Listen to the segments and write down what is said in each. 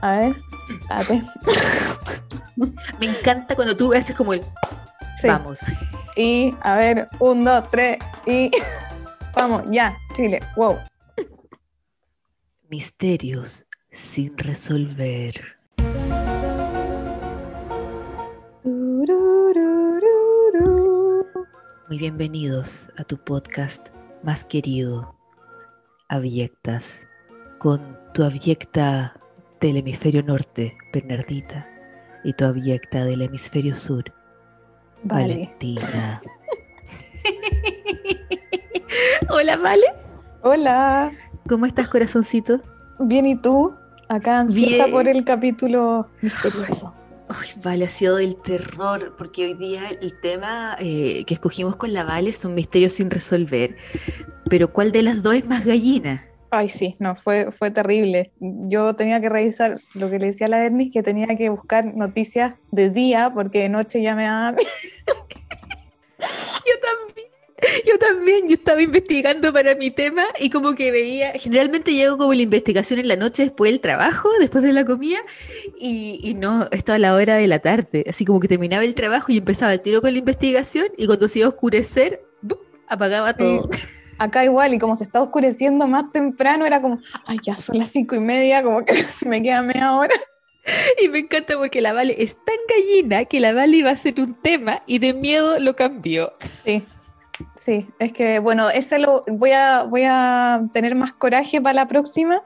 A ver. Espérate. Me encanta cuando tú haces como el Sí. vamos. Y, a ver, un, dos, tres, y. Vamos, ya, Chile. Wow. Misterios sin resolver. Muy bienvenidos a tu podcast más querido, Abyectas, con tu abyecta del hemisferio norte, Bernardita, y tu abyecta del hemisferio sur, Vale. Valentina. Hola, Vale. Hola. ¿Cómo estás, corazoncito? Bien, ¿y tú? Acá ansiosa Bien. por el capítulo misterioso. Ay, Vale, ha sido del terror, porque hoy día el tema eh, que escogimos con la Vale son misterios sin resolver. Pero ¿cuál de las dos es más gallina? Ay, sí, no, fue, fue terrible. Yo tenía que revisar lo que le decía a la Bernis, que tenía que buscar noticias de día, porque de noche ya me daba... Yo también. Yo también, yo estaba investigando para mi tema y como que veía, generalmente llego como la investigación en la noche después del trabajo, después de la comida, y, y no, esto a la hora de la tarde, así como que terminaba el trabajo y empezaba el tiro con la investigación y cuando se iba a oscurecer, apagaba todo. Acá igual, y como se está oscureciendo más temprano, era como, ay, ya son las cinco y media, como que me queda media hora. Y me encanta porque la Vale es tan gallina que la Vale iba a hacer un tema y de miedo lo cambió. Sí, sí, es que bueno, ese lo voy a, voy a tener más coraje para la próxima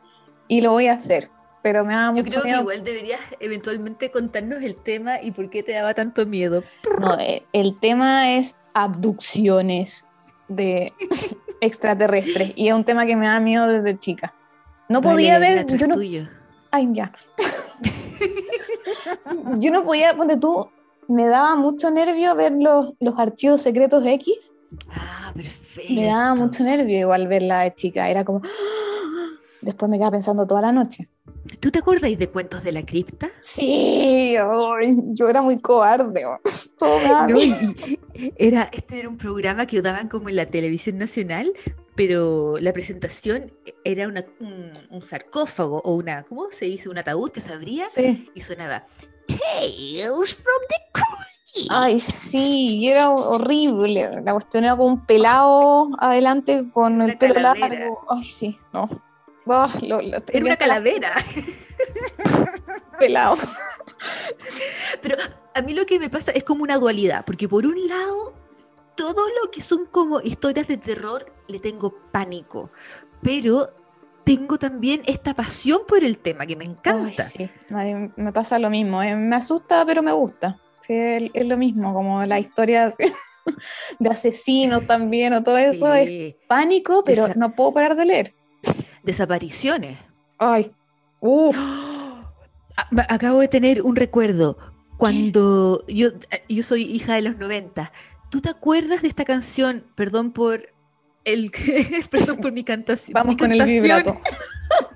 y lo voy a hacer, pero me da Yo mucho creo que igual deberías eventualmente contarnos el tema y por qué te daba tanto miedo. No, eh, el tema es abducciones de extraterrestres y es un tema que me da miedo desde chica. No podía ver, yo no, tuyo. ay, ya. yo no podía, ponte tú, me daba mucho nervio ver los, los archivos secretos X Ah, perfecto. Me daba mucho nervio igual verla de chica, era como... Después me quedaba pensando toda la noche. ¿Tú te acuerdas de cuentos de la cripta? Sí, yo era muy cobarde. oh. No, era, este era un programa que daban como en la televisión nacional, pero la presentación era una- un, un sarcófago o una, ¿cómo se dice? Un ataúd que se abría Sí. y sonaba Tales from the Crypt. Ay, sí, era horrible. La cuestión era como un pelado adelante con Una el pelo calavera. largo. Ay, sí, no. Lo- lo estoy Era una calavera. pelado. Pero a mí lo que me pasa es como una dualidad, porque por un lado, todo lo que son como historias de terror le tengo pánico, pero tengo también esta pasión por el tema que me encanta. Ay, sí, ay, me pasa lo mismo. eh, Me asusta, pero me gusta. Sí, es, es lo mismo, como la historia de asesinos también, o todo eso es pánico, pero Esa- no puedo parar de leer. Desapariciones. Ay, uff. Ah, Acabo de tener un recuerdo cuando yo, yo soy hija de los 90. ¿Tú te acuerdas de esta canción? Perdón por el perdón por mi cantación. Vamos mi con el vibrato.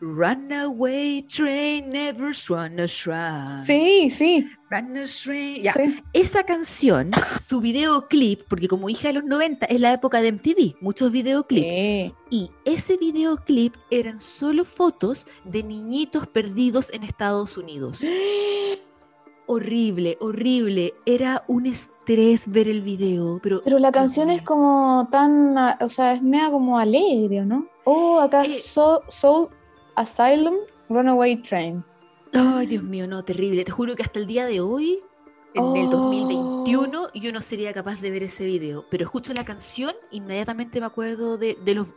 Runaway train never run a shrine. Sí, sí, Run a train. Ya. sí. Esa canción, su videoclip, porque como hija de los 90 es la época de MTV, muchos videoclips. Sí. Y ese videoclip eran solo fotos de niñitos perdidos en Estados Unidos. Horrible, horrible. Era un estrés ver el video, pero... Pero la canción es como tan, o sea, es media como alegre, ¿o ¿no? Oh, acá Eh. Soul, Soul Asylum Runaway Train. Ay, Dios mío, no, terrible. Te juro que hasta el día de hoy, en el Oh. 2021, yo no sería capaz de ver ese video. Pero escucho la canción, inmediatamente me acuerdo de, de los...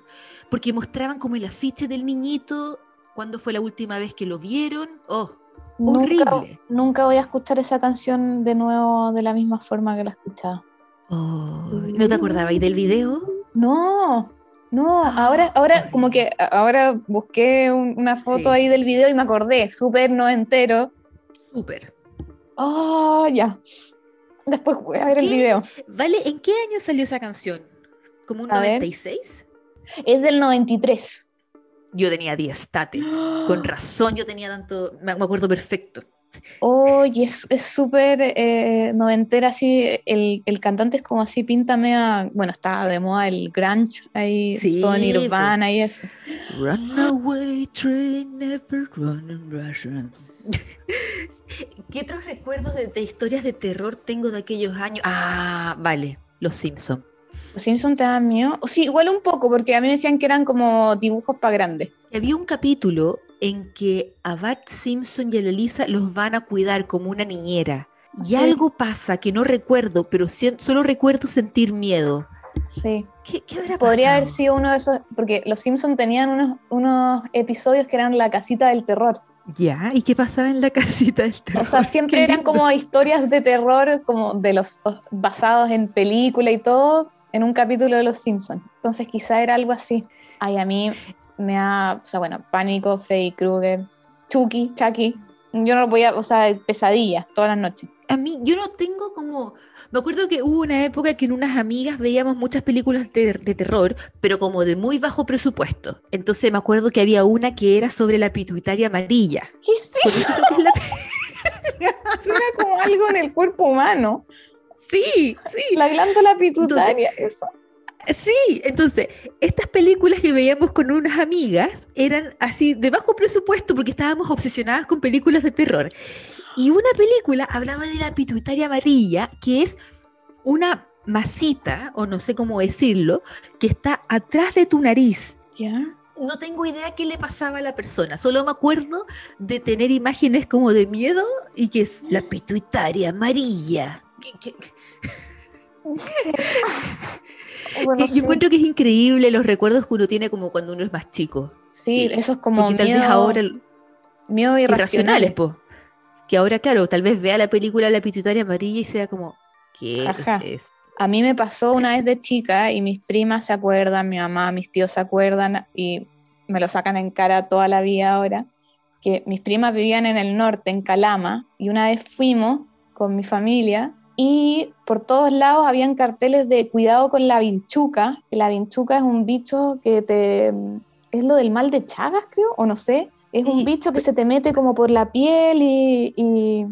Porque mostraban como el afiche del niñito, cuándo fue la última vez que lo vieron. Oh, Nunca, Horrible. nunca voy a escuchar esa canción de nuevo de la misma forma que la escuchaba. ¿No te acordabas del video? No, no, ahora, ahora como que ahora busqué un- una foto Sí. ahí del video y me acordé, súper no entero. Súper. Ah, ya. Después voy a ver el video. Vale, ¿en qué año salió esa canción? ¿Como un A ver. 96? Es del 93. Yo tenía 10, tate. Con razón yo tenía tanto... Me acuerdo perfecto. Oye, es súper eh, noventera, así, el, el, cantante es como así, pinta media, bueno, está de moda el grunge, ahí, sí, todo Nirvana y eso. Runaway train, never run Russian. ¿Qué otros recuerdos de, de, historias de terror tengo de aquellos años? Ah, vale, Los Simpsons. ¿Los Simpsons te dan miedo? Sí, igual un poco, porque a mí me decían que eran como dibujos para grandes. Había un capítulo en que a Bart Simpson y a Lisa los van a cuidar como una niñera. Y Sí. algo pasa que no recuerdo, pero solo recuerdo sentir miedo. Sí. ¿Qué, qué habrá Podría haber sido uno de esos, porque los Simpsons tenían unos, unos episodios que eran la casita del terror. Ya, ¿y qué pasaba en la casita del terror? O sea, siempre eran como historias de terror, como de los basados en película y todo, en un capítulo de Los Simpsons. Entonces quizá era algo así. Ay, a mí me da, o sea, bueno, pánico, Freddy Krueger, Chucky, Chucky. Yo no lo podía, o sea, pesadilla todas las noches. A mí, yo no tengo como... Me acuerdo que hubo una época que en unas amigas veíamos muchas películas de, de terror, pero como de muy bajo presupuesto. Entonces me acuerdo que había una que era sobre la pituitaria amarilla. ¿Qué es Suena como algo en el cuerpo humano. Sí, sí. La glándula pituitaria, eso. Sí, entonces, estas películas que veíamos con unas amigas eran así de bajo presupuesto porque estábamos obsesionadas con películas de terror. Y una película hablaba de la pituitaria amarilla, que es una masita, o no sé cómo decirlo, que está atrás de tu nariz. ¿Ya? No tengo idea qué le pasaba a la persona, solo me acuerdo de tener imágenes como de miedo y que es la pituitaria amarilla. Que- que- Bueno, sí. Yo encuentro que es increíble los recuerdos que uno tiene como cuando uno es más chico. Sí, y- eso es como Porque tal miedo, vez ahora miedo irracionales, irracional. po. Que ahora, claro, tal vez vea la película La pituitaria amarilla y sea como, ¿qué Ajá. es esto? A mí me pasó una vez de chica y mis primas se acuerdan, mi mamá, mis tíos se acuerdan y me lo sacan en cara toda la vida ahora, que mis primas vivían en el norte, en Calama, y una vez fuimos con mi familia y por todos lados habían carteles de cuidado con la vinchuca, que la vinchuca es un bicho que te... es lo del mal de Chagas, creo, o no sé, es un bicho que se te mete como por la piel y, y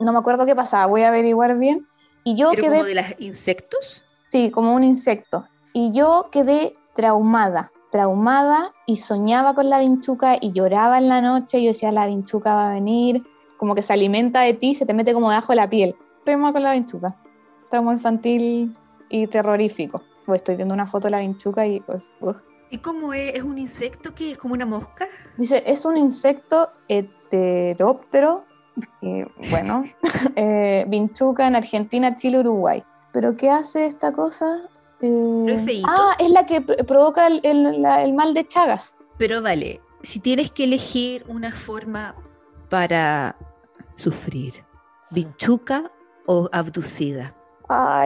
no me acuerdo qué pasaba, voy a averiguar bien. Y yo Pero quedé como de los insectos. Sí, como un insecto. Y yo quedé traumada, traumada y soñaba con la vinchuca y lloraba en la noche y yo decía, la vinchuca va a venir, como que se alimenta de ti, se te mete como debajo de la piel. Trauma con la vinchuca. Trauma infantil y terrorífico. Pues estoy viendo una foto de la vinchuca y pues... ¿Y cómo es? ¿Es un insecto que es como una mosca? Dice, es un insecto heteróptero, y, bueno, eh, vinchuca en Argentina, Chile, Uruguay. ¿Pero qué hace esta cosa? Eh, es feíto? ah, es la que pr- provoca el, el- la- el mal de Chagas. Pero vale, si tienes que elegir una forma para sufrir, vinchuca o abducida,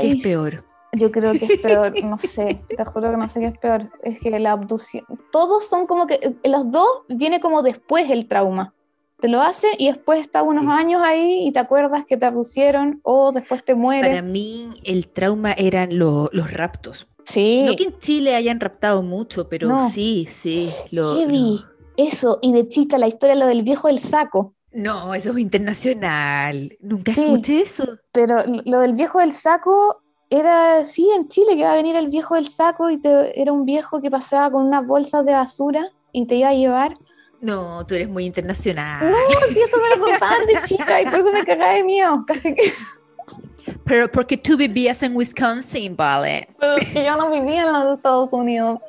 ¿qué es peor? yo creo que es peor, no sé, te juro que no sé qué es peor. Es que la abducción, todos son como que, los dos viene como después el trauma. Te lo hace y después está unos Sí. años ahí y te acuerdas que te abducieron o después te mueres. Para mí el trauma eran lo- los raptos. Sí. No que en Chile hayan raptado mucho, pero No. sí, sí. Lo, Heavy. Eso, y de chica la historia, lo del viejo del saco. No, eso es internacional. Nunca Sí. escuché eso. Pero lo del viejo del saco era, sí, en Chile que iba a venir el viejo del saco y te- era un viejo que pasaba con unas bolsas de basura y te iba a llevar. No, tú eres muy internacional. No, sí, eso me lo contaban de chica y por eso me cagaba de miedo. Casi que, Pero porque tú vivías en Wisconsin, vale. pero es que yo no vivía en los Estados Unidos,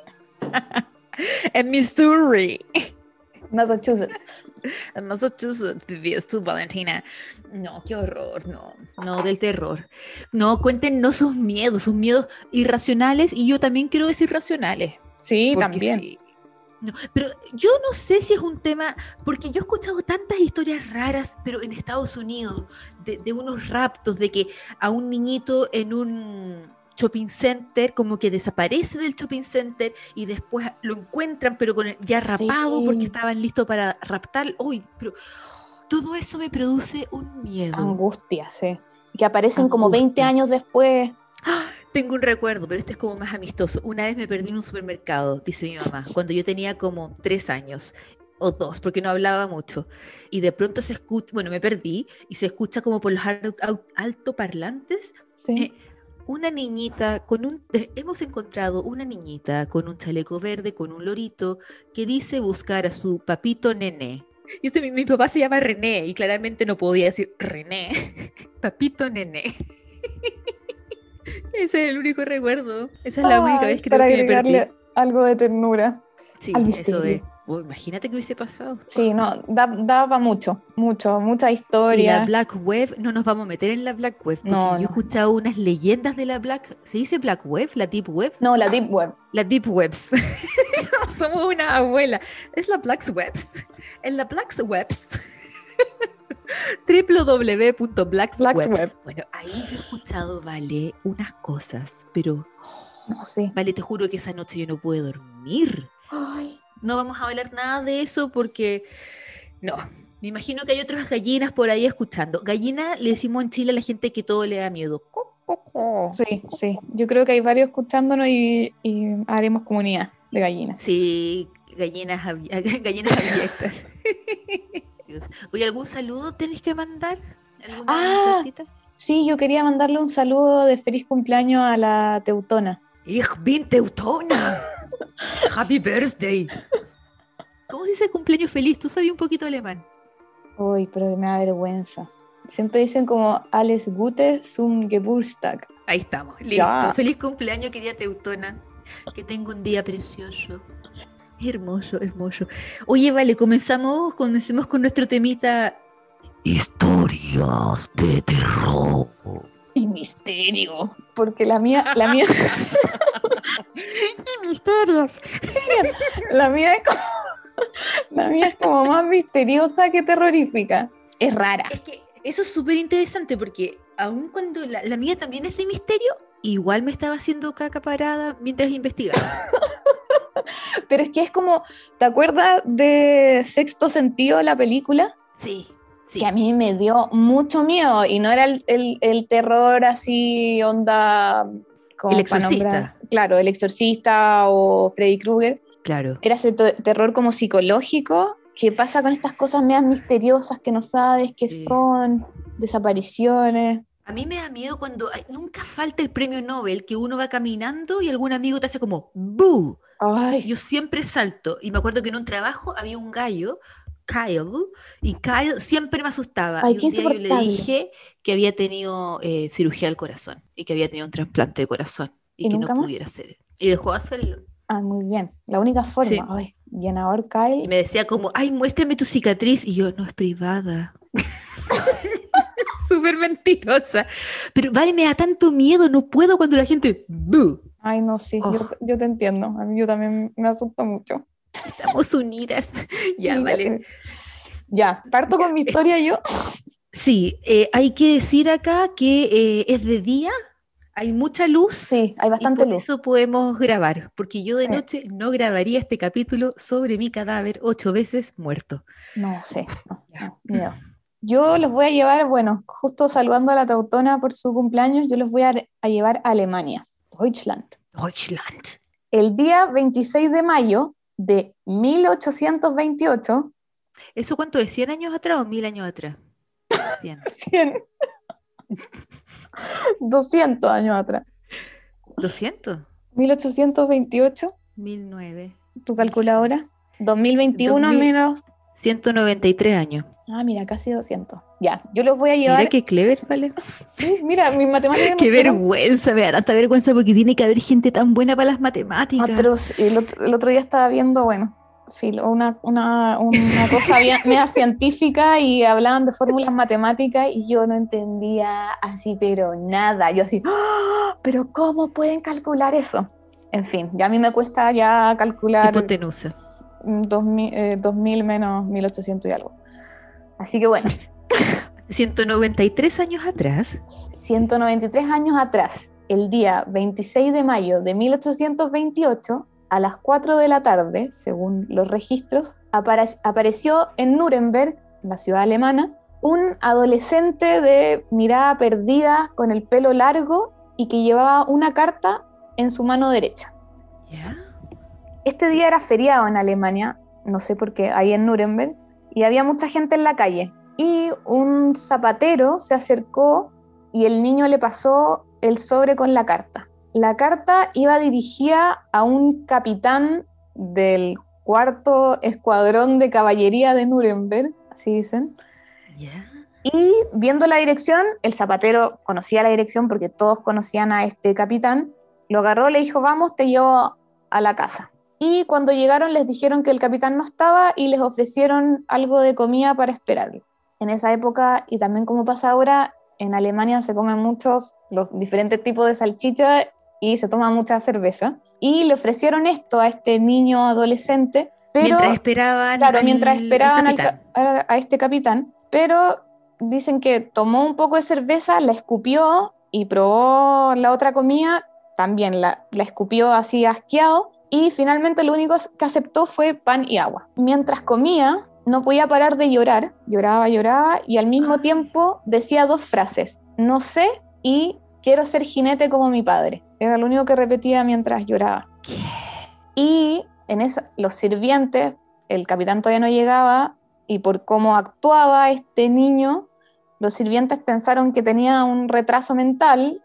En Missouri. Massachusetts. Massachusetts vivías tú, Valentina. No, qué horror, no. No, del terror. No, cuéntenos sus miedos, sus miedos irracionales y yo también quiero decir racionales. Sí, también. sí. No, pero yo no sé si es un tema, porque yo he escuchado tantas historias raras, pero en Estados Unidos, de, de unos raptos, de que a un niñito en un shopping center como que desaparece del shopping center y después lo encuentran, pero con el- ya rapado porque Sí. estaban listos para raptar. Uy, pero todo eso me produce un miedo. Angustia, sí. Que aparecen como 20 Angustia. años después. Tengo un recuerdo, pero este es como más amistoso. Una vez me perdí en un supermercado, dice mi mamá, cuando yo tenía como tres años. o dos, porque no hablaba mucho. Y de pronto se escucha, bueno, me perdí, y se escucha como por los altoparlantes. Sí. eh, una niñita con un eh, hemos encontrado una niñita con un chaleco verde con un lorito que dice buscar a su papito nené. Y ese, mi, mi papá se llama René y claramente no podía decir René, papito nené. Ese es el único recuerdo. Esa es la única vez que creo para que me perdí. agregarle algo de ternura. Sí, eso misterio. Uy, imagínate que hubiese pasado. Sí, no, da, daba mucho, mucho, mucha Y historia. la Black Web, no nos vamos a meter en la Black Web, porque No, yo he no. escuchado unas leyendas de la Black. ¿Se dice Black Web? ¿La Deep Web? No, la Deep Web. Las Deep Webs. Somos una abuela. Es la Black Webs. En la Black Webs. www.blackswebs. Blacksweb. Bueno, ahí yo he escuchado, vale, unas cosas, pero, No sé. vale, te juro que esa noche yo no pude dormir. Ay, No vamos a hablar nada de eso porque, no, me imagino que hay otras gallinas por ahí escuchando. Gallina le decimos en Chile a la gente que todo le da miedo. Sí, sí. Yo creo que hay varios escuchándonos y, y haremos comunidad de gallinas. Sí, gallinas, gallinas abiertas. Oye, ¿algún saludo tenés que mandar? ¿Alguna Ah. cartita? Sí, yo quería mandarle un saludo de feliz cumpleaños a la Teutona. Ich bin Teutona. Happy birthday. ¿Cómo se dice cumpleaños feliz? Tú sabías un poquito alemán. Uy, pero me da vergüenza. Siempre dicen como Alles Gute zum Geburtstag. Ahí estamos, listo. Ya. Feliz cumpleaños, querida Teutona. Que tenga un día precioso. Hermoso, hermoso. Oye, vale, comenzamos, comencemos con nuestro temita. Historias de terror. Y misterio. Porque la mía, la mía, Y misterios. la mía es como, la mía es como más misteriosa que terrorífica. Es rara. Es que eso es súper interesante porque aun cuando la, la mía también es de misterio, igual me estaba haciendo caca parada mientras investigaba. Pero es que es como, ¿te acuerdas de Sexto Sentido, la película? Sí, sí. Que a mí me dio mucho miedo y no era el, el- el terror así, onda... como El Exorcista. Claro, el exorcista o Freddy Krueger. Claro. Era ese terror como psicológico que pasa con estas cosas medias misteriosas que no sabes qué Sí. son, desapariciones. A mí me da miedo cuando ay, nunca falta el premio Nobel que uno va caminando y algún amigo te hace como ¡bu! Ay, Yo siempre salto. Y me acuerdo que en un trabajo había un gallo, Kyle, y Kyle siempre me asustaba. Ay, y un día yo le dije que había tenido eh, cirugía al corazón y que había tenido un trasplante de corazón y, ¿Y que no más? pudiera hacer. Y dejó de hacerlo. ah, muy bien. La única forma. Sí. Ay, llenador Y Kyle. me decía como, ay, muéstrame tu cicatriz. Y yo, no es privada. Súper mentirosa. Pero vale, me da tanto miedo, no puedo cuando la gente, "Bu". Ay, no, sí, yo, Oh. te- yo te entiendo. A mí yo también me asusta mucho. Estamos unidas. ya, vale. Ya, parto con mi historia yo. Sí, eh, hay que decir acá que eh, es de día, hay mucha luz. Sí, hay y bastante por luz. eso podemos grabar, porque yo de Sí. noche no grabaría este capítulo sobre mi cadáver ocho veces muerto. No sé, no, no. Yo los voy a llevar, bueno, justo saludando a la Teutona por su cumpleaños, yo los voy a, a llevar a Alemania, Deutschland. Deutschland. El día 26 de mayo de 1828, ¿Eso cuánto es? ¿100 años atrás o mil años atrás? 100. 100, 200 años atrás, ¿200? 1828, 1009. tu calculadora, 2021 2000. menos, 193 años. ah, mira, casi 200. Ya, yo los voy a llevar, Mira qué clever, ¿vale? sí, mira, mis matemáticas Qué vergüenza, me da tanta vergüenza porque tiene que haber gente tan buena para las matemáticas. atroz. Y El otro, el otro día estaba viendo, bueno, filo, una, una, una cosa bien, media científica y hablaban de fórmulas matemáticas y yo no entendía así, pero nada. Yo así, ¡Ah! pero ¿cómo pueden calcular eso? En fin, ya a mí me cuesta ya calcular Hipotenusa. Mm, 2000, eh, 2000 menos 1800 y algo. Así que bueno, 193 años atrás, 193 años atrás, el día 26 de mayo de 1828, a las 4 de la tarde, según los registros, apare- apareció en Nuremberg, la ciudad alemana, un adolescente de mirada perdida, con el pelo largo y que llevaba una carta en su mano derecha. ¿ya? Este día era feriado en Alemania no sé por qué, ahí en Nuremberg, y había mucha gente en la calle. Y un zapatero se acercó y el niño le pasó el sobre con la carta. La carta iba dirigida a un capitán del cuarto escuadrón de caballería de Nuremberg, así dicen. Y viendo la dirección, el zapatero conocía la dirección porque todos conocían a este capitán, lo agarró, le dijo, vamos, te llevo a la casa. Y cuando llegaron les dijeron que el capitán no estaba y les ofrecieron algo de comida para esperarlo. En esa época, y también como pasa ahora, en Alemania se comen muchos, los diferentes tipos de salchicha y se toma mucha cerveza. Y le ofrecieron esto a este niño adolescente. Pero, mientras esperaban, claro, mientras esperaban a, este capitán, pero dicen que tomó un poco de cerveza, la escupió y probó la otra comida, también la, la escupió así asqueado y finalmente lo único que aceptó fue pan y agua. Mientras comía, no podía parar de llorar, lloraba, lloraba y al mismo tiempo decía dos frases, no sé y quiero ser jinete como mi padre. Era lo único que repetía mientras lloraba. Y en esa, los sirvientes, el capitán todavía no llegaba y por cómo actuaba este niño, los sirvientes pensaron que tenía un retraso mental.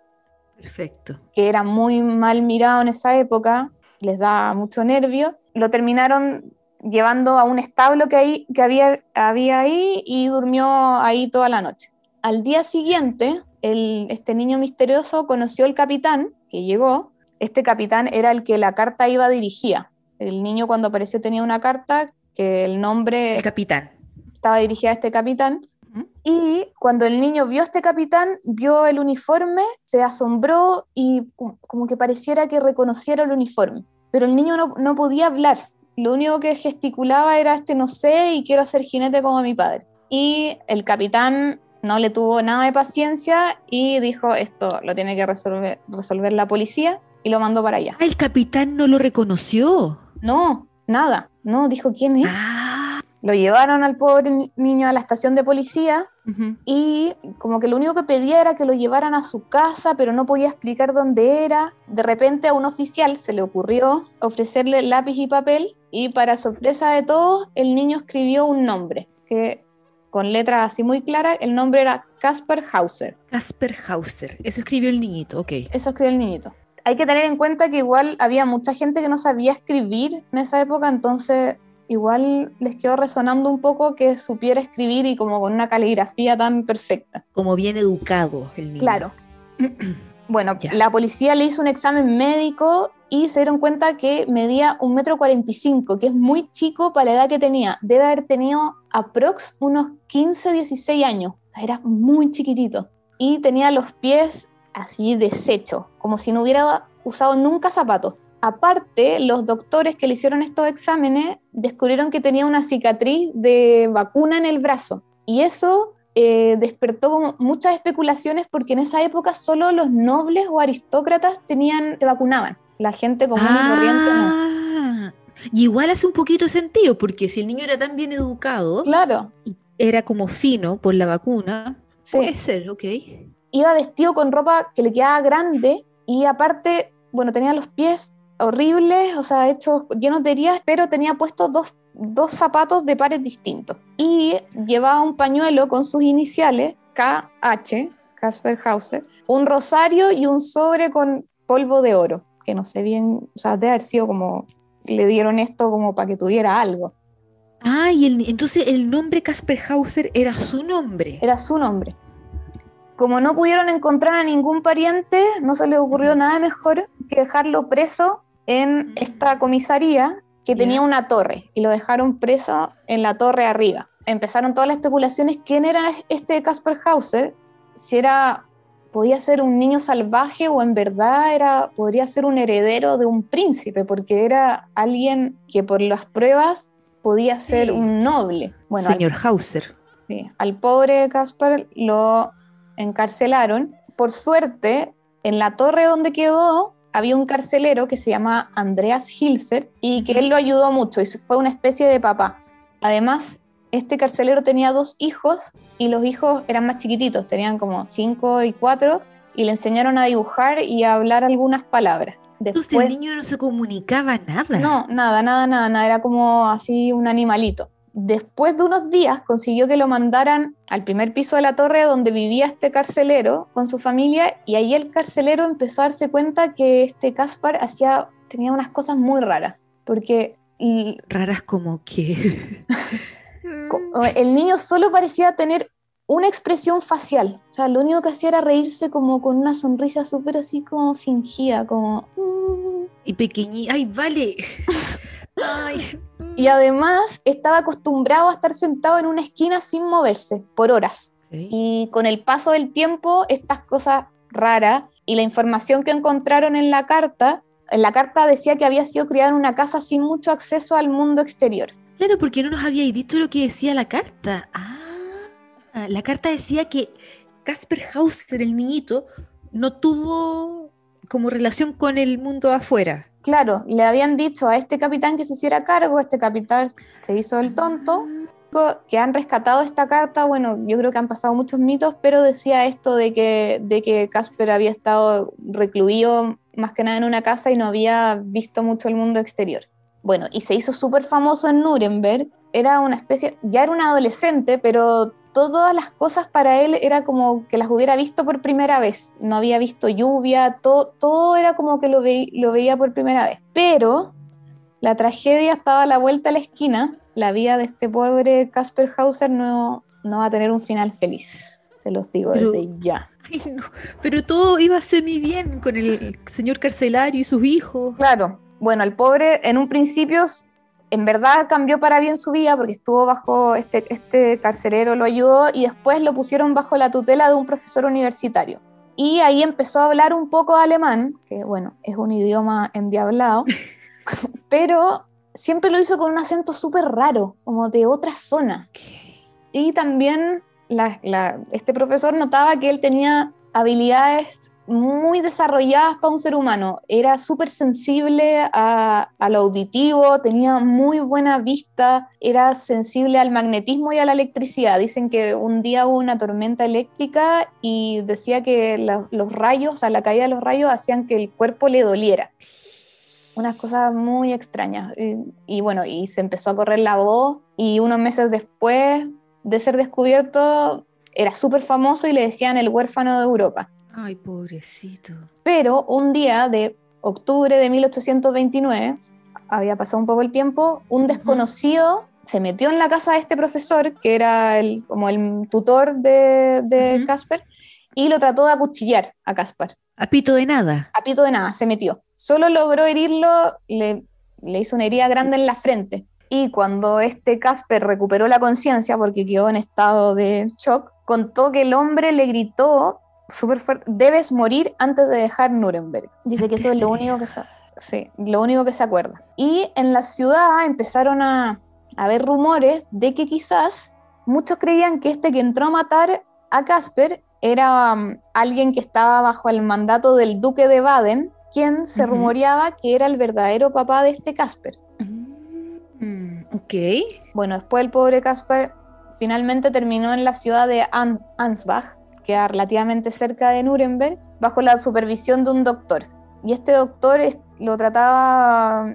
Perfecto. Que era muy mal mirado en esa época, les da mucho nervio. Lo terminaron llevando a un establo que, que había, había ahí y durmió ahí toda la noche. Al día siguiente, el, este niño misterioso conoció al capitán que llegó. Este capitán era el que la carta iba dirigida. El niño cuando apareció tenía una carta que el nombre... El capitán. Estaba dirigida a este capitán. Y cuando el niño vio a este capitán, vio el uniforme, se asombró y como que pareciera que reconociera el uniforme. Pero el niño no, no podía hablar. Lo único que gesticulaba era este no sé y quiero ser jinete como mi padre. Y el capitán no le tuvo nada de paciencia y dijo esto lo tiene que resolver, resolver la policía y lo mandó para allá. Ah, el capitán no lo reconoció. No, nada. No, dijo quién es. Ah. Lo llevaron al pobre niño a la estación de policía y como que lo único que pedía era que lo llevaran a su casa, pero no podía explicar dónde era. De repente a un oficial se le ocurrió ofrecerle lápiz y papel y para sorpresa de todos el niño escribió un nombre que con letras así muy claras, el nombre era Casper Hauser. Casper Hauser, eso escribió el niñito, ok. Eso escribió el niñito. Hay que tener en cuenta que igual había mucha gente que no sabía escribir en esa época, entonces igual les quedó resonando un poco que supiera escribir y como con una caligrafía tan perfecta. Como bien educado el niño. Claro. bueno, la policía le hizo un examen médico y se dieron cuenta que medía un metro cuarenta y cinco, que es muy chico para la edad que tenía. Debe haber tenido aprox unos 15, 16 años. Era muy chiquitito. Y tenía los pies así deshechos, como si no hubiera usado nunca zapatos. Aparte, los doctores que le hicieron estos exámenes descubrieron que tenía una cicatriz de vacuna en el brazo. Y eso eh, despertó muchas especulaciones porque en esa época solo los nobles o aristócratas tenían, se vacunaban la gente común y corriente no. Ah, y igual hace un poquito de sentido, porque si el niño era tan bien educado, claro. era como fino por la vacuna, puede ser, ok. Iba vestido con ropa que le quedaba grande y aparte, bueno, tenía los pies horribles, o sea, hechos llenos de heridas, pero tenía puestos dos, dos zapatos de pares distintos. Y llevaba un pañuelo con sus iniciales, KH, Casper Hauser, un rosario y un sobre con polvo de oro que no sé bien, o sea, de haber sido como, le dieron esto como para que tuviera algo. Ah, y el, entonces el nombre Casper Hauser era su nombre. Era su nombre. Como no pudieron encontrar a ningún pariente, no se les ocurrió nada mejor que dejarlo preso en esta comisaría que tenía una torre y lo dejaron preso en la torre arriba. Empezaron todas las especulaciones quién era este Casper Hauser, si era podía ser un niño salvaje o en verdad era, podría ser un heredero de un príncipe, porque era alguien que por las pruebas podía ser un noble. Bueno, Señor Hauser. Sí, al pobre Caspar lo encarcelaron. Por suerte, en la torre donde quedó había un carcelero que se llama Andreas Hilser y que él lo ayudó mucho y fue una especie de papá. Además, este carcelero tenía dos hijos y los hijos eran más chiquititos, tenían como cinco y cuatro, y le enseñaron a dibujar y a hablar algunas palabras. Entonces el niño no se comunicaba nada. No, nada, nada, nada, nada. Era como así un animalito. Después de unos días consiguió que lo mandaran al primer piso de la torre donde vivía este carcelero con su familia y ahí el carcelero empezó a darse cuenta que este Caspar hacía, tenía unas cosas muy raras. Porque... Raras como que... el niño solo parecía tener una expresión facial. O sea, lo único que hacía era reírse como con una sonrisa súper así como fingida, como... Mm". Y pequeñita. ¡Ay, vale! Y además estaba acostumbrado a estar sentado en una esquina sin moverse por horas. Y con el paso del tiempo, estas cosas raras y la información que encontraron en la carta, en la carta decía que había sido criado en una casa sin mucho acceso al mundo exterior. Claro, porque no nos habíais dicho lo que decía la carta. Ah. Ah, la carta decía que Casper Hauser, el niñito, no tuvo como relación con el mundo afuera. Claro, le habían dicho a este capitán que se hiciera cargo, este capitán se hizo el tonto, que han rescatado esta carta, bueno, yo creo que han pasado muchos mitos, pero decía esto de que, de que Casper había estado recluido más que nada en una casa y no había visto mucho el mundo exterior. Bueno, y se hizo súper famoso en Nuremberg, era una especie, ya era un adolescente, pero todas las cosas para él era como que las hubiera visto por primera vez. No había visto lluvia, todo, todo era como que lo, lo veía por primera vez. Pero la tragedia estaba a la vuelta a la esquina. La vida de este pobre Casper Hauser no, no va a tener un final feliz. Se los digo desde ya. pero todo iba semi bien con el señor carcelario y sus hijos. Claro. Bueno, el pobre en un principio en verdad cambió para bien su vida porque estuvo bajo, este, este carcelero lo ayudó y después lo pusieron bajo la tutela de un profesor universitario. Y ahí empezó a hablar un poco alemán, que bueno, es un idioma endiablado, pero siempre lo hizo con un acento súper raro, como de otra zona. Y también este profesor notaba que él tenía habilidades muy desarrolladas para un ser humano. Era súper sensible a, lo auditivo, tenía muy buena vista, era sensible al magnetismo y a la electricidad. Dicen que un día hubo una tormenta eléctrica y decía que los rayos, a la caída de los rayos, hacían que el cuerpo le doliera. Unas cosas muy extrañas. Y, y bueno, y se empezó a correr la voz y unos meses después de ser descubierto era súper famoso y le decían el huérfano de Europa. Ay, pobrecito. Pero un día de octubre de 1829, había pasado un poco el tiempo, un desconocido se metió en la casa de este profesor, que era el, como el tutor de Casper, y lo trató de acuchillar a Casper. A pito de nada. A pito de nada, se metió. Solo logró herirlo, le, le hizo una herida grande en la frente. Y cuando este Casper recuperó la conciencia, porque quedó en estado de shock, contó que el hombre le gritó súper fuerte, debes morir antes de dejar Nuremberg. Dice que eso es lo único que se, sí, lo único que se acuerda. Y en la ciudad empezaron a, a haber rumores de que quizás muchos creían que este que entró a matar a Casper era um, alguien que estaba bajo el mandato del duque de Baden, quien se rumoreaba que era el verdadero papá de este Casper. Mm, ok. Bueno, después el pobre Casper finalmente terminó en la ciudad de Ansbach, relativamente cerca de Nuremberg, bajo la supervisión de un doctor. Y este doctor lo trataba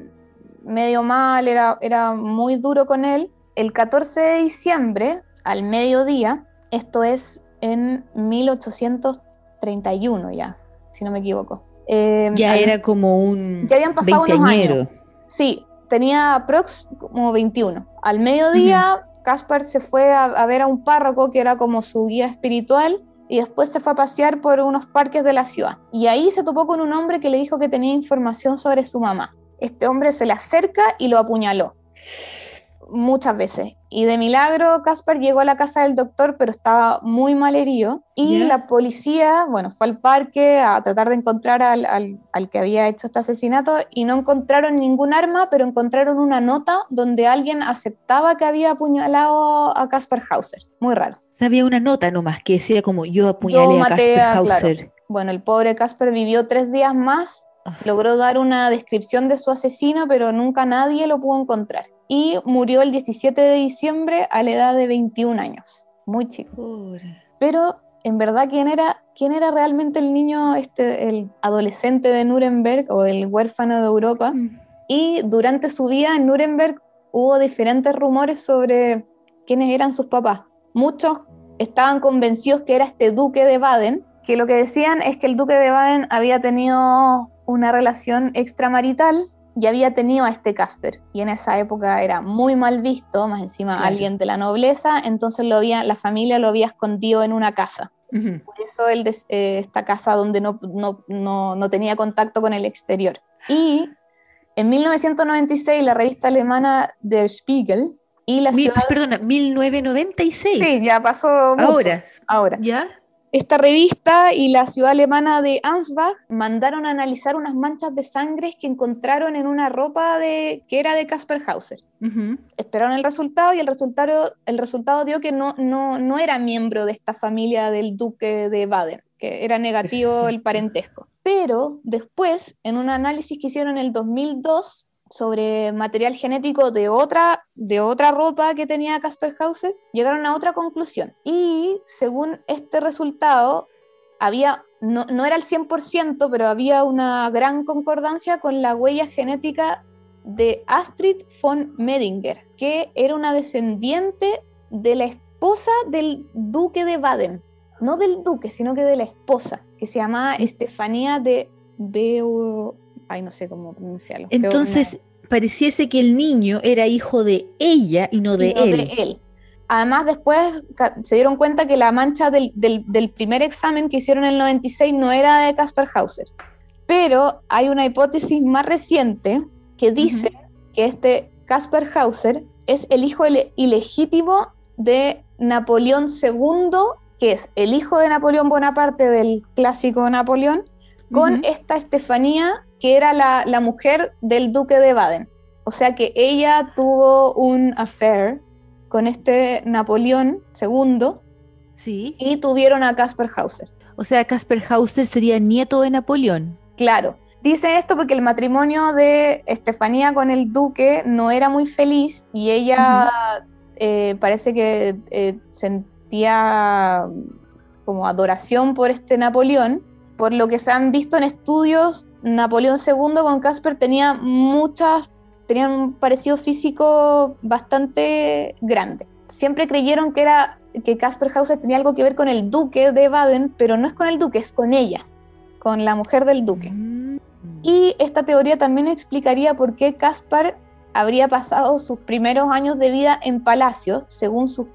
medio mal, era, era muy duro con él. El 14 de diciembre, al mediodía, esto es en 1831 ya, si no me equivoco. Eh, ya era como un. Ya habían pasado unos años. Sí, tenía prox como 21. Al mediodía, Caspar se fue a, ver a un párroco que era como su guía espiritual y después se fue a pasear por unos parques de la ciudad. Y ahí se topó con un hombre que le dijo que tenía información sobre su mamá. Este hombre se le acerca y lo apuñaló muchas veces. Y de milagro, Casper llegó a la casa del doctor, pero estaba muy mal herido. Y la policía, bueno, fue al parque a tratar de encontrar al, al, que había hecho este asesinato y no encontraron ningún arma, pero encontraron una nota donde alguien aceptaba que había apuñalado a Casper Hauser. Muy raro. Había una nota nomás que decía como yo apuñalé a Casper Hauser. Bueno, el pobre Casper vivió tres días más, ah. logró dar una descripción de su asesino, pero nunca nadie lo pudo encontrar. Y murió el 17 de diciembre a la edad de 21 años. Muy chico. Pero en verdad, ¿quién era quién era realmente el niño, este, el adolescente de Nuremberg o el huérfano de Europa. Mm. Y durante su vida en Nuremberg hubo diferentes rumores sobre quiénes eran sus papás. Muchos estaban convencidos que era este duque de Baden, que lo que decían es que el duque de Baden había tenido una relación extramarital y había tenido a este Casper. Y en esa época era muy mal visto, más encima alguien de la nobleza, entonces lo había, la familia lo había escondido en una casa. Por eso él, eh, esta casa donde no, no, no, no, tenía contacto con el exterior. Y en 1996 la revista alemana Der Spiegel y la ciudad... Perdona, 1996. Sí, ya pasó Ahora. Ahora. ¿Ya? Esta revista y la ciudad alemana de Ansbach mandaron a analizar unas manchas de sangre que encontraron en una ropa de, que era de Kasper Hauser. Esperaron el resultado y el resultado, el resultado dio que no, no, no era miembro de esta familia del duque de Baden, que era negativo el parentesco. Pero después, en un análisis que hicieron en el 2002, sobre material genético de otra, de otra ropa que tenía Casper Hauser, llegaron a otra conclusión. Y según este resultado, había, no, no era el 100%, pero había una gran concordancia con la huella genética de Astrid von Medinger, que era una descendiente de la esposa del duque de Baden. No del duque, sino que de la esposa, que se llamaba Estefanía de Beo Ay, no sé cómo pronunciarlo. Entonces, pareciese que el niño era hijo de ella y no de él. Además, después se dieron cuenta que la mancha del, primer examen que hicieron en el 96 no era de Kasper Hauser. Pero hay una hipótesis más reciente que dice que este Kasper Hauser es el hijo ilegítimo de Napoleón II, que es el hijo de Napoleón Bonaparte del clásico Napoleón, con esta Estefanía que era la, mujer del duque de Baden. O sea que ella tuvo un affair con este Napoleón II sí. y tuvieron a Casper Hauser. O sea, Casper Hauser sería nieto de Napoleón. Claro. Dice esto porque el matrimonio de Estefanía con el duque no era muy feliz y ella eh, parece que eh, sentía como adoración por este Napoleón por lo que se han visto en estudios, Napoleón II con Casper tenía muchas, tenían un parecido físico bastante grande. Siempre creyeron que era que Casper Hauser tenía algo que ver con el duque de Baden, pero no es con el duque, es con ella, con la mujer del duque. Mm. Y esta teoría también explicaría por qué Caspar habría pasado sus primeros años de vida en palacio, según sus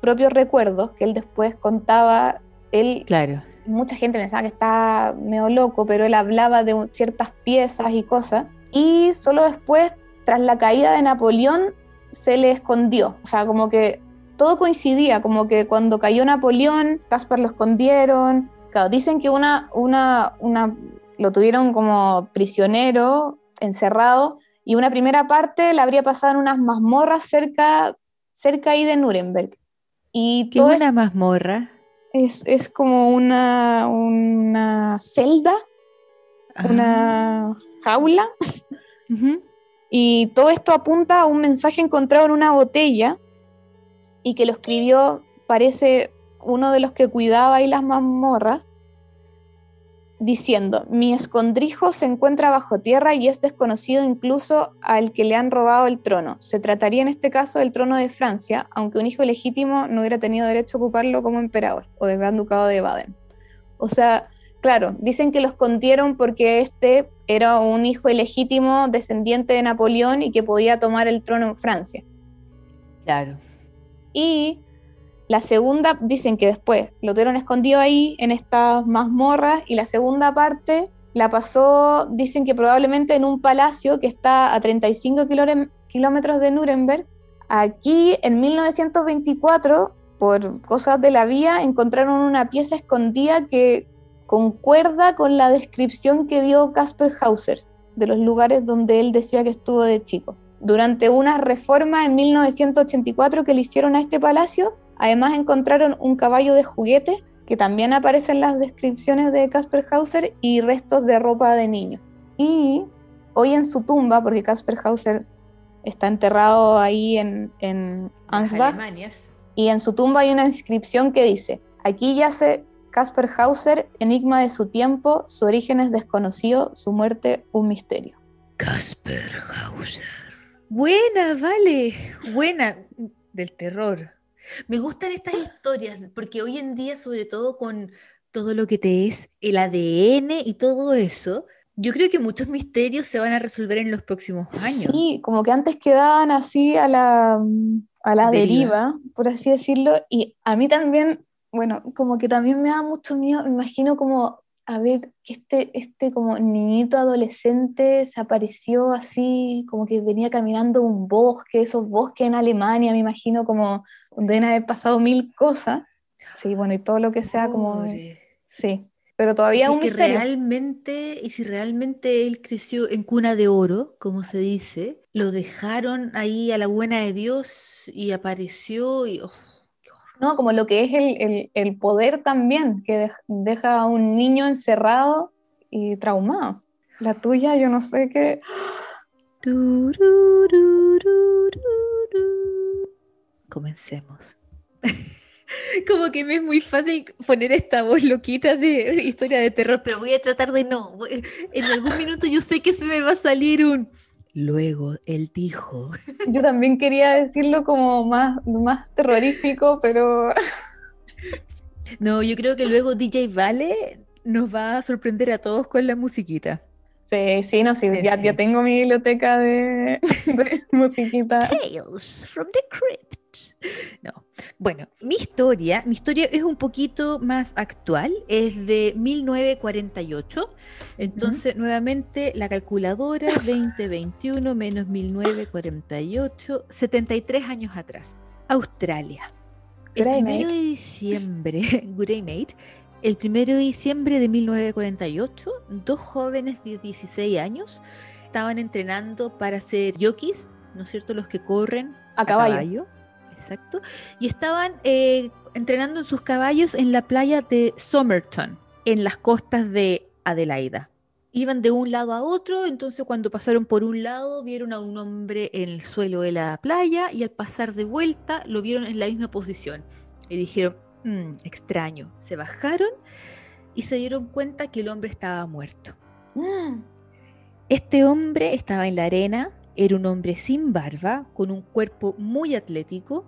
propios recuerdos, que él después contaba. Él claro mucha gente pensaba que estaba medio loco, pero él hablaba de ciertas piezas y cosas. Y solo después, tras la caída de Napoleón, se le escondió. O sea, como que todo coincidía, como que cuando cayó Napoleón, Caspar lo escondieron. Claro, dicen que una, una, una, lo tuvieron como prisionero, encerrado, y una primera parte la habría pasado en unas mazmorras cerca, cerca ahí de Nuremberg. Y ¿Qué es una mazmorra? Es, como una, una celda, una jaula. Y todo esto apunta a un mensaje encontrado en una botella y que lo escribió, parece, uno de los que cuidaba ahí las mazmorras, diciendo, mi escondrijo se encuentra bajo tierra y es desconocido incluso al que le han robado el trono. Se trataría en este caso del trono de Francia, aunque un hijo legítimo no hubiera tenido derecho a ocuparlo como emperador o del gran ducado de Baden. O sea, claro, dicen que lo escondieron porque este era un hijo ilegítimo descendiente de Napoleón y que podía tomar el trono en Francia. Claro. Y la segunda, dicen que después lo tuvieron escondido ahí en estas mazmorras y la segunda parte la pasó, dicen que probablemente en un palacio que está a 35 kilómetros de Nuremberg. Aquí en 1924, por cosas de la vía, encontraron una pieza escondida que concuerda con la descripción que dio Casper Hauser de los lugares donde él decía que estuvo de chico. Durante una reforma en 1984 que le hicieron a este palacio, Además encontraron un caballo de juguete que también aparece en las descripciones de Casper Hauser y restos de ropa de niño. Y hoy en su tumba, porque Casper Hauser está enterrado ahí en, en Ansbach, y en su tumba hay una inscripción que dice, aquí yace Casper Hauser, enigma de su tiempo, su origen es desconocido, su muerte un misterio. Casper Hauser. Buena, vale, buena, del terror. Me gustan estas historias porque hoy en día, sobre todo con todo lo que te es el ADN y todo eso, yo creo que muchos misterios se van a resolver en los próximos años. Sí, como que antes quedaban así a la, a la deriva. por así decirlo, y a mí también, bueno, como que también me da mucho miedo, me imagino como, a ver, este, este como niñito adolescente se apareció así, como que venía caminando un bosque, esos bosques en Alemania, me imagino como deben haber pasado mil cosas. Sí, bueno, y todo lo que sea como... Sí, pero todavía un realmente y si realmente él creció en cuna de oro, como se dice, lo dejaron ahí a la buena de Dios y apareció y oh, no, como lo que es el, poder también, que deja a un niño encerrado y traumado. La tuya, yo no sé qué. Comencemos. como que me es muy fácil poner esta voz loquita de historia de terror, pero voy a tratar de no. En algún minuto yo sé que se me va a salir un... Luego él dijo. Yo también quería decirlo como más, más terrorífico, pero... No, yo creo que luego DJ Vale nos va a sorprender a todos con la musiquita. Sí, sí, no, sí, ya, ya tengo mi biblioteca de, de musiquita. Tales from the Crypt. No. Bueno, mi historia, mi historia es un poquito más actual, es de 1948. Entonces, nuevamente, la calculadora 2021 menos 1948, 73 años atrás. Australia. El primero de diciembre, el primero de diciembre de 1948, dos jóvenes de 16 años estaban entrenando para ser jockeys, ¿no es cierto? Los que corren a, caballo exacto, y estaban eh, entrenando en sus caballos en la playa de Somerton, en las costas de Adelaida. Iban de un lado a otro, entonces cuando pasaron por un lado vieron a un hombre en el suelo de la playa y al pasar de vuelta lo vieron en la misma posición. Y dijeron, mm, extraño, se bajaron y se dieron cuenta que el hombre estaba muerto. Mm. Este hombre estaba en la arena, era un hombre sin barba, con un cuerpo muy atlético,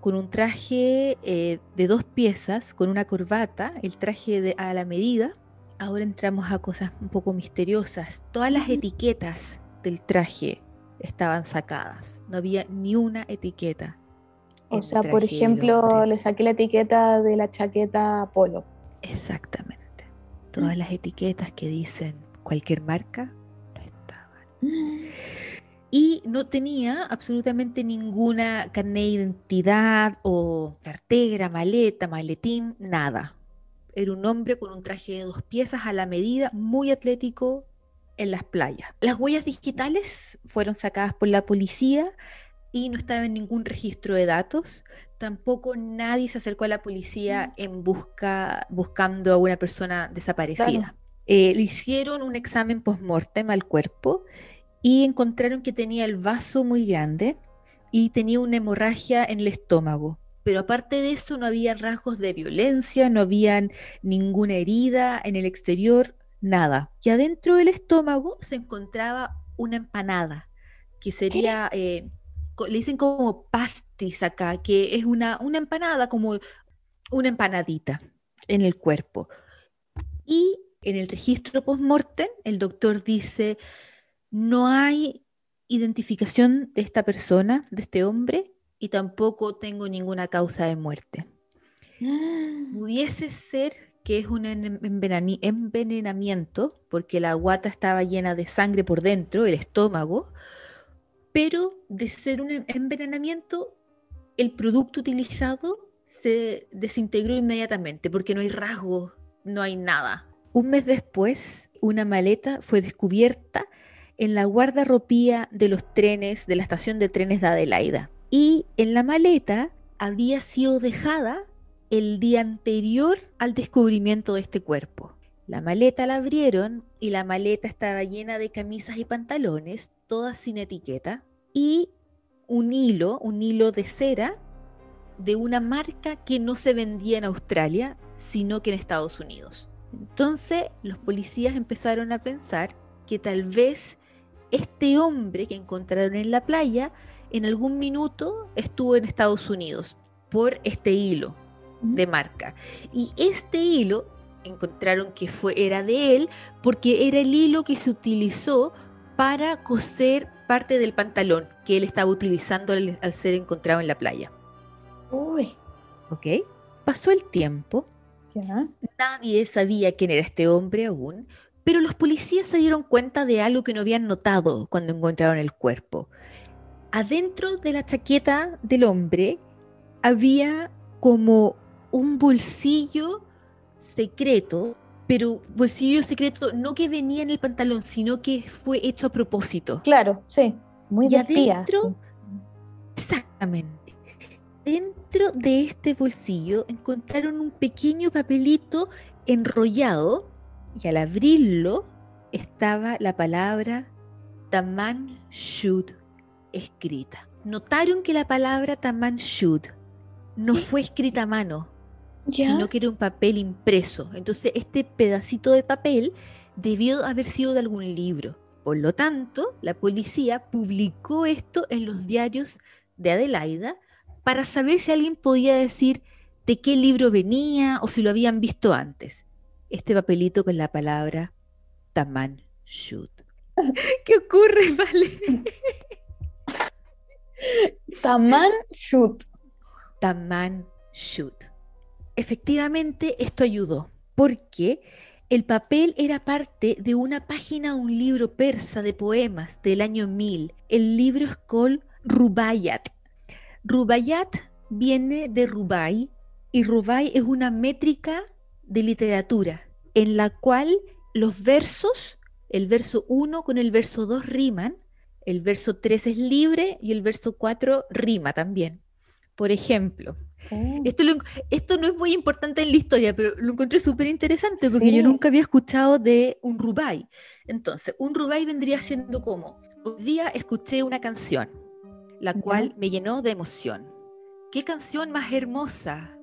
con un traje eh, de dos piezas, con una corbata, el traje de, a la medida. Ahora entramos a cosas un poco misteriosas. Todas las etiquetas del traje estaban sacadas. No había ni una etiqueta. O sea, por ejemplo, le saqué la etiqueta de la chaqueta polo. Exactamente. Todas las etiquetas que dicen cualquier marca no estaban. Y no tenía absolutamente ninguna carne de identidad o cartera, maleta, maletín, nada. Era un hombre con un traje de dos piezas a la medida, muy atlético en las playas. Las huellas digitales fueron sacadas por la policía y no estaba en ningún registro de datos. Tampoco nadie se acercó a la policía mm. en busca, buscando a una persona desaparecida. Eh, le hicieron un examen post-mortem al cuerpo y encontraron que tenía el vaso muy grande y tenía una hemorragia en el estómago. Pero aparte de eso no había rasgos de violencia, no había ninguna herida en el exterior, nada. Y adentro del estómago se encontraba una empanada, que sería, eh, le dicen como pastis acá, que es una, una empanada, como una empanadita en el cuerpo. Y en el registro post-mortem, el doctor dice, no hay identificación de esta persona, de este hombre, y tampoco tengo ninguna causa de muerte. Pudiese ser que es un envenenamiento, porque la guata estaba llena de sangre por dentro, el estómago, pero de ser un envenenamiento, el producto utilizado se desintegró inmediatamente, porque no hay rasgo, no hay nada. Un mes después, una maleta fue descubierta en la guardarropía de los trenes de la estación de trenes de Adelaida. Y en la maleta había sido dejada el día anterior al descubrimiento de este cuerpo. La maleta la abrieron y la maleta estaba llena de camisas y pantalones, todas sin etiqueta, y un hilo, un hilo de cera de una marca que no se vendía en Australia, sino que en Estados Unidos. Entonces los policías empezaron a pensar que tal vez este hombre que encontraron en la playa en algún minuto estuvo en Estados Unidos por este hilo de marca. Y este hilo encontraron que fue, era de él porque era el hilo que se utilizó para coser parte del pantalón que él estaba utilizando al, ser encontrado en la playa. Uy. ¿Ok? Pasó el tiempo. Nadie sabía quién era este hombre aún, pero los policías se dieron cuenta de algo que no habían notado cuando encontraron el cuerpo. Adentro de la chaqueta del hombre había como un bolsillo secreto, pero bolsillo secreto no que venía en el pantalón, sino que fue hecho a propósito. Claro, sí, muy de adentro, exactamente. Dentro de este bolsillo encontraron un pequeño papelito enrollado y al abrirlo estaba la palabra Taman Shud escrita. Notaron que la palabra Taman Shud no fue escrita a mano, sino que era un papel impreso. Entonces este pedacito de papel debió haber sido de algún libro. Por lo tanto, la policía publicó esto en los diarios de Adelaida para saber si alguien podía decir de qué libro venía o si lo habían visto antes. Este papelito con la palabra Taman Shud. ¿Qué ocurre, Vale? Taman Shud. Taman Shud. Efectivamente, esto ayudó, porque el papel era parte de una página de un libro persa de poemas del año 1000. El libro es called Rubayat. Rubayat viene de Rubai y Rubai es una métrica de literatura en la cual los versos, el verso 1 con el verso 2 riman, el verso 3 es libre y el verso 4 rima también. Por ejemplo, Oh. Esto, esto no es muy importante en la historia, pero lo encontré súper interesante porque yo nunca había escuchado de un rubai. Entonces, un rubai vendría siendo como, hoy día escuché una canción, la cual me llenó de emoción. ¿Qué canción más hermosa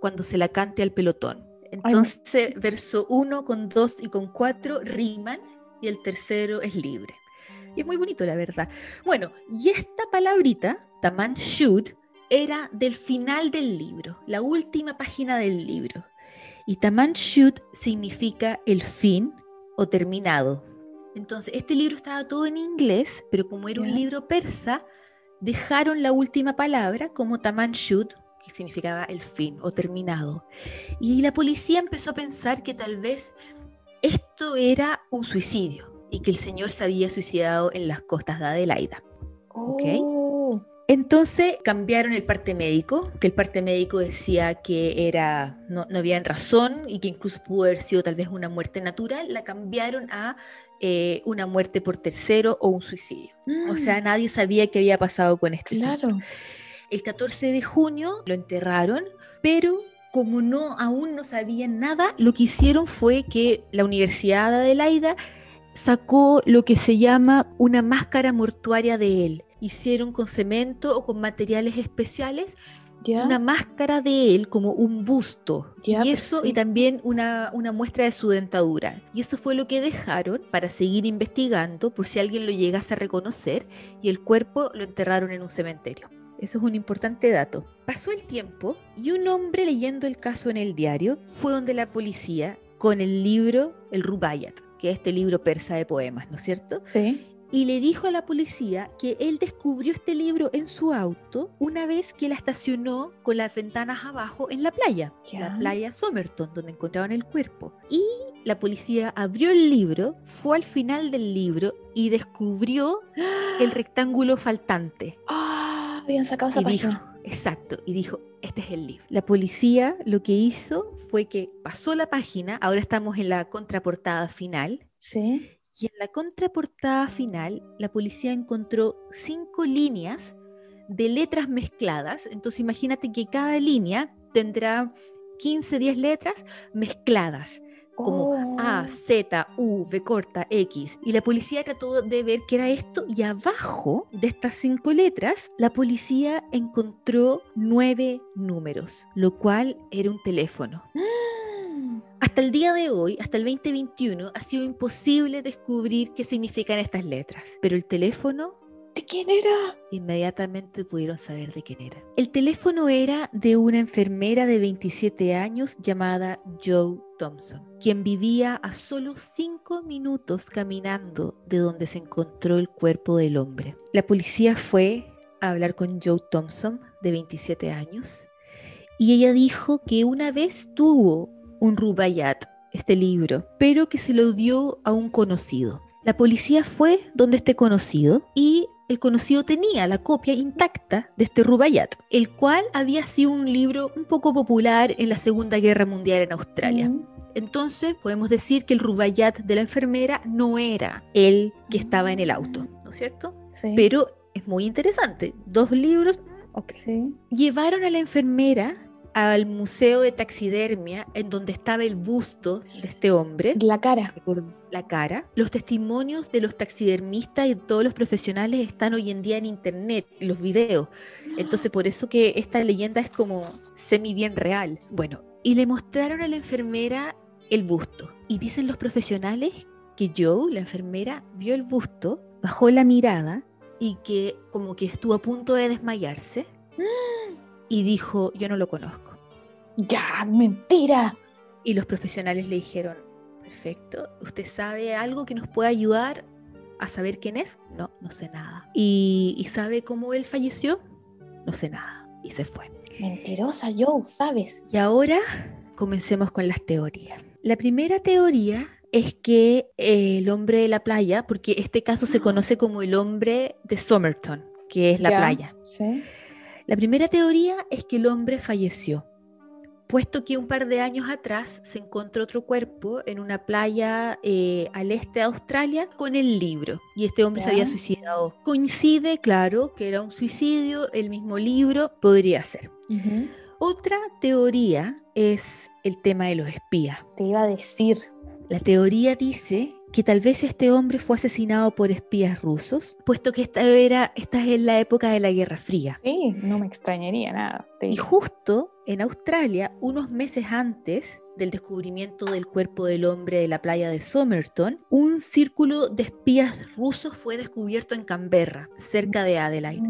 cuando se la cante al pelotón? Entonces, verso 1 con 2 y con 4 riman y el tercero es libre. Y es muy bonito, la verdad. Bueno, y esta palabrita, Taman Shoot, era del final del libro, la última página del libro. Y Taman Shut significa el fin o terminado. Entonces, este libro estaba todo en inglés, pero como era un libro persa, dejaron la última palabra como Taman Shut, que significaba el fin o terminado. Y la policía empezó a pensar que tal vez esto era un suicidio y que el señor se había suicidado en las costas de Adelaida. Oh. Entonces cambiaron el parte médico, que el parte médico decía que era no, no había razón y que incluso pudo haber sido tal vez una muerte natural, la cambiaron a eh, una muerte por tercero o un suicidio. O sea, mm. nadie sabía qué había pasado con este. Claro. El 14 de junio lo enterraron, pero como no aún no sabían nada, lo que hicieron fue que la Universidad de Adelaida sacó lo que se llama una máscara mortuaria de él. Hicieron con cemento o con materiales especiales una máscara de él como un busto. Y eso y también una, una, muestra de su dentadura. Y eso fue lo que dejaron para seguir investigando por si alguien lo llegase a reconocer y el cuerpo lo enterraron en un cementerio eso es un importante dato. Pasó el tiempo y un hombre leyendo el caso en el diario fue donde la policía con el libro El Rubayat, que es este libro persa de poemas, ¿no es cierto? Sí y le dijo a la policía que él descubrió este libro en su auto una vez que la estacionó con las ventanas abajo en la playa, la playa Somerton, donde encontraban el cuerpo. Y la policía abrió el libro, fue al final del libro y descubrió el rectángulo faltante. Ah, habían sacado esa página. Dijo, exacto, y dijo, este es el libro. La policía lo que hizo fue que pasó la página, ahora estamos en la contraportada final. Sí y en la contraportada final, la policía encontró cinco líneas de letras mezcladas. Entonces imagínate que cada línea tendrá 15, 10 letras mezcladas, como A, oh. Z, U, V corta, X. Y la policía trató de ver qué era esto y abajo de estas cinco letras, la policía encontró nueve números, lo cual era un teléfono. Hasta el día de hoy, hasta el 2021, ha sido imposible descubrir qué significan estas letras. Pero el teléfono ¿De quién era? Inmediatamente pudieron saber de quién era. El teléfono era de una enfermera de 27 años llamada Joe Thompson, quien vivía a solo 5 minutos caminando de donde se encontró el cuerpo del hombre. La policía fue a hablar con Joe Thompson, de 27 años, y ella dijo que una vez tuvo un Rubaiyat, este libro, pero que se lo dio a un conocido. La policía fue donde este conocido y el conocido tenía la copia intacta de este Rubaiyat, el cual había sido un libro un poco popular en la Segunda Guerra Mundial en Australia. Mm. Entonces podemos decir que el Rubaiyat de la enfermera no era el que estaba en el auto, ¿no es cierto? Sí. Pero es muy interesante. Dos libros. Sí. llevaron a la enfermera al Museo de Taxidermia, en donde estaba el busto de este hombre La cara. La cara. Los testimonios de los taxidermistas y todos los profesionales están hoy en día en internet, los videos. Entonces, por eso que esta leyenda es como semi bien real. Bueno, y le mostraron a la enfermera el busto. Y dicen los profesionales que Joe, la enfermera, vio el busto, bajó la mirada y que como que estuvo a punto de desmayarse y dijo, yo no lo conozco. Ya, mentira. Y los profesionales le dijeron, perfecto, ¿usted sabe algo que nos pueda ayudar a saber quién es? No, no sé nada. ¿Y, y sabe cómo él falleció? No sé nada. Y se fue. Mentirosa, Joe, ¿sabes? Y ahora comencemos con las teorías. La primera teoría es que eh, el hombre de la playa, porque este caso se conoce como el hombre de Somerton, que es la Ya. playa. Sí. La primera teoría es que el hombre falleció, puesto que un par de años atrás se encontró otro cuerpo en una playa eh, al este de Australia con el libro, y este hombre se había suicidado. Coincide, claro, que era un suicidio, el mismo libro podría ser. Otra teoría es el tema de los espías. Te iba a decir. La teoría dice que tal vez este hombre fue asesinado por espías rusos, puesto que esta, era, esta es la época de la Guerra Fría. Sí, no me extrañaría nada. Y justo en Australia, unos meses antes del descubrimiento del cuerpo del hombre de la playa de Somerton, un círculo de espías rusos fue descubierto en Canberra, cerca de Adelaide.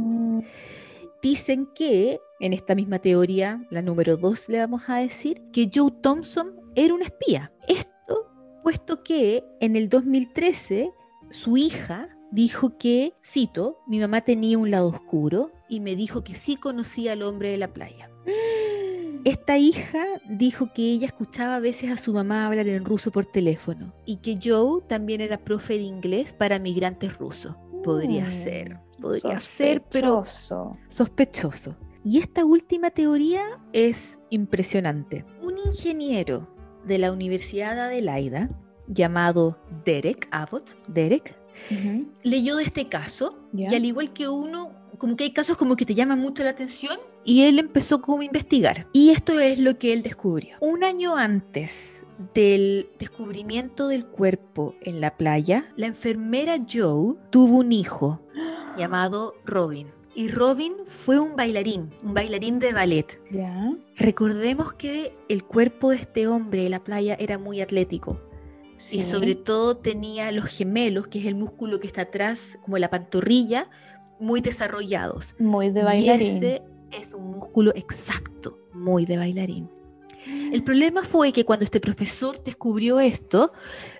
Dicen que, en esta misma teoría, la número 2 le vamos a decir, que Joe Thompson era un espía. Esto puesto que en el 2013 su hija dijo que, cito, mi mamá tenía un lado oscuro y me dijo que sí conocía al hombre de la playa. Esta hija dijo que ella escuchaba a veces a su mamá hablar en ruso por teléfono y que Joe también era profe de inglés para migrantes rusos. Podría Mm, ser, podría ser, pero sospechoso. Y esta última teoría es impresionante. Un ingeniero de la Universidad de Adelaida, llamado Derek Abbott, Derek, leyó de este caso y al igual que uno, como que hay casos como que te llaman mucho la atención y él empezó como a investigar. Y esto es lo que él descubrió. Un año antes del descubrimiento del cuerpo en la playa, la enfermera Joe tuvo un hijo llamado Robin. Y Robin fue un bailarín, un bailarín de ballet. Ya. Recordemos que el cuerpo de este hombre de la playa era muy atlético Sí. y sobre todo tenía los gemelos, que es el músculo que está atrás, como la pantorrilla, muy desarrollados. Muy de Y bailarín. ese es un músculo exacto, muy de bailarín. El problema fue que cuando este profesor descubrió esto,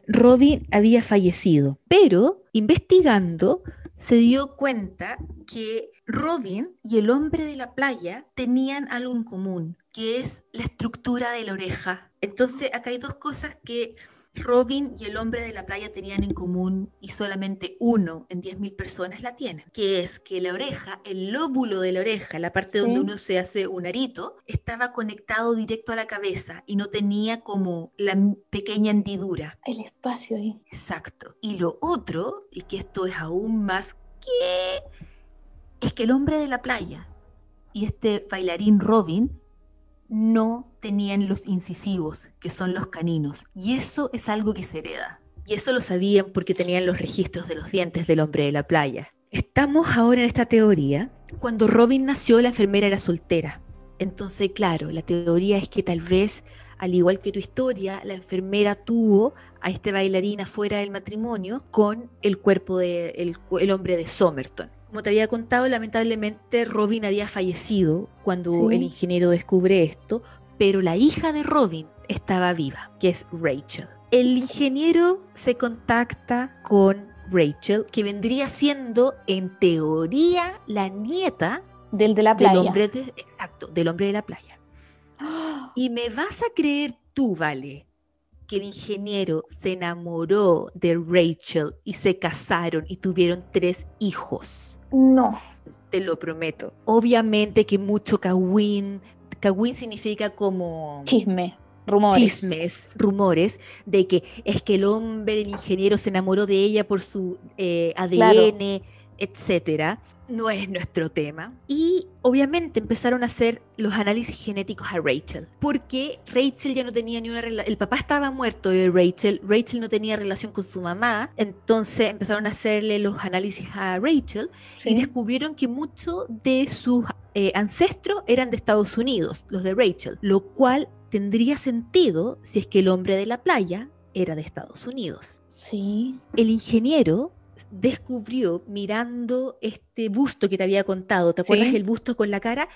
Robin había fallecido, pero investigando se dio cuenta que Robin y el hombre de la playa tenían algo en común, que es la estructura de la oreja. Entonces acá hay dos cosas que Robin y el hombre de la playa tenían en común y solamente uno en 10.000 personas la tienen, que es que la oreja, el lóbulo de la oreja, la parte donde uno se hace un arito, estaba conectado directo a la cabeza y no tenía como la pequeña hendidura. El espacio ahí. Exacto. Y lo otro, y que esto es aún más que, es que el hombre de la playa y este bailarín Robin no tenían los incisivos, que son los caninos. Y eso es algo que se hereda. Y eso lo sabían porque tenían los registros de los dientes del hombre de la playa. Estamos ahora en esta teoría. Cuando Robin nació, la enfermera era soltera. Entonces, claro, la teoría es que tal vez al igual que tu historia, la enfermera tuvo a este bailarín fuera del matrimonio con el cuerpo del de, el, hombre de Somerton. Como te había contado, lamentablemente Robin había fallecido cuando el ingeniero descubre esto, pero la hija de Robin estaba viva, que es Rachel. El ingeniero se contacta con Rachel, que vendría siendo en teoría la nieta del de la playa. Del hombre de, exacto, del hombre de la playa. Y me vas a creer tú, Vale, que el ingeniero se enamoró de Rachel y se casaron y tuvieron tres hijos. No. Te lo prometo. Obviamente que mucho Kawin. Kawin significa como... Chisme. Rumores. Chismes, rumores de que es que el hombre, el ingeniero, se enamoró de ella por su eh, ADN etcétera, no es nuestro tema. Y obviamente empezaron a hacer los análisis genéticos a Rachel, porque Rachel ya no tenía ni una relación, el papá estaba muerto de Rachel, Rachel no tenía relación con su mamá, entonces empezaron a hacerle los análisis a Rachel y descubrieron que muchos de sus eh, ancestros eran de Estados Unidos, los de Rachel, lo cual tendría sentido si es que el hombre de la playa era de Estados Unidos. Sí. El ingeniero descubrió mirando este busto que te había contado, ¿te acuerdas el busto con la cara?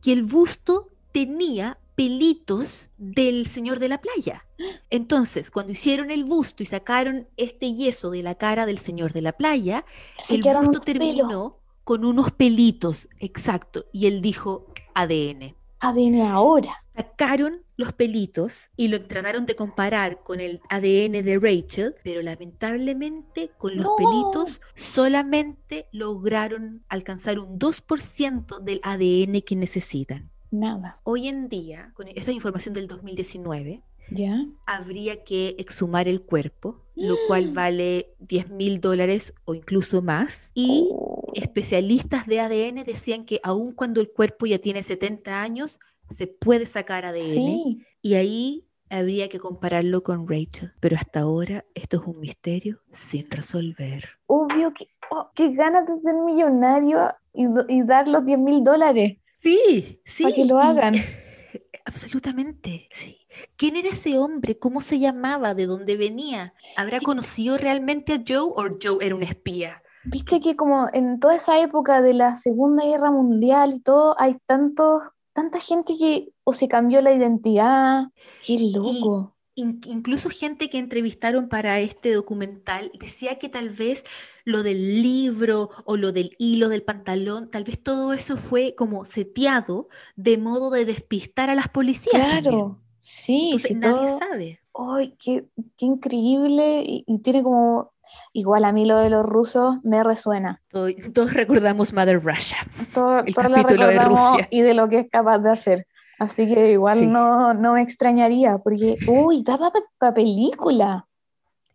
Que el busto tenía pelitos del señor de la playa. Entonces, cuando hicieron el busto y sacaron este yeso de la cara del señor de la playa, el busto terminó con unos pelitos, exacto, y él dijo ADN. ADN ahora. Sacaron los pelitos y lo trataron de comparar con el ADN de Rachel, pero lamentablemente con los pelitos solamente lograron alcanzar un 2% del ADN que necesitan. Nada. Hoy en día, con esa información del 2019, ¿Ya? habría que exhumar el cuerpo, lo cual vale 10 mil dólares o incluso más. Y oh. especialistas de ADN decían que aun cuando el cuerpo ya tiene 70 años, se puede sacar ADN y ahí habría que compararlo con Rachel, pero hasta ahora esto es un misterio sin resolver. Obvio que, oh, qué ganas de ser millonario y, dar los 10 mil dólares. Sí, sí. Para que lo hagan. absolutamente, sí. ¿Quién era ese hombre? ¿Cómo se llamaba? ¿De dónde venía? ¿Habrá conocido realmente a Joe o Joe era un espía? Viste que como en toda esa época de la Segunda Guerra Mundial y todo, hay tantos tanta gente que o se cambió la identidad, qué loco. incluso gente que entrevistaron para este documental decía que tal vez lo del libro o lo del hilo del pantalón, tal vez todo eso fue como seteado de modo de despistar a las policías. Claro, sí, nadie sabe. ¡Ay, qué, qué increíble! y, tiene como Igual a mí lo de los rusos me resuena. Todos, recordamos Mother Russia, todo, el capítulo de Rusia. Y de lo que es capaz de hacer. Así que igual no, no me extrañaría, porque, uy, daba para película.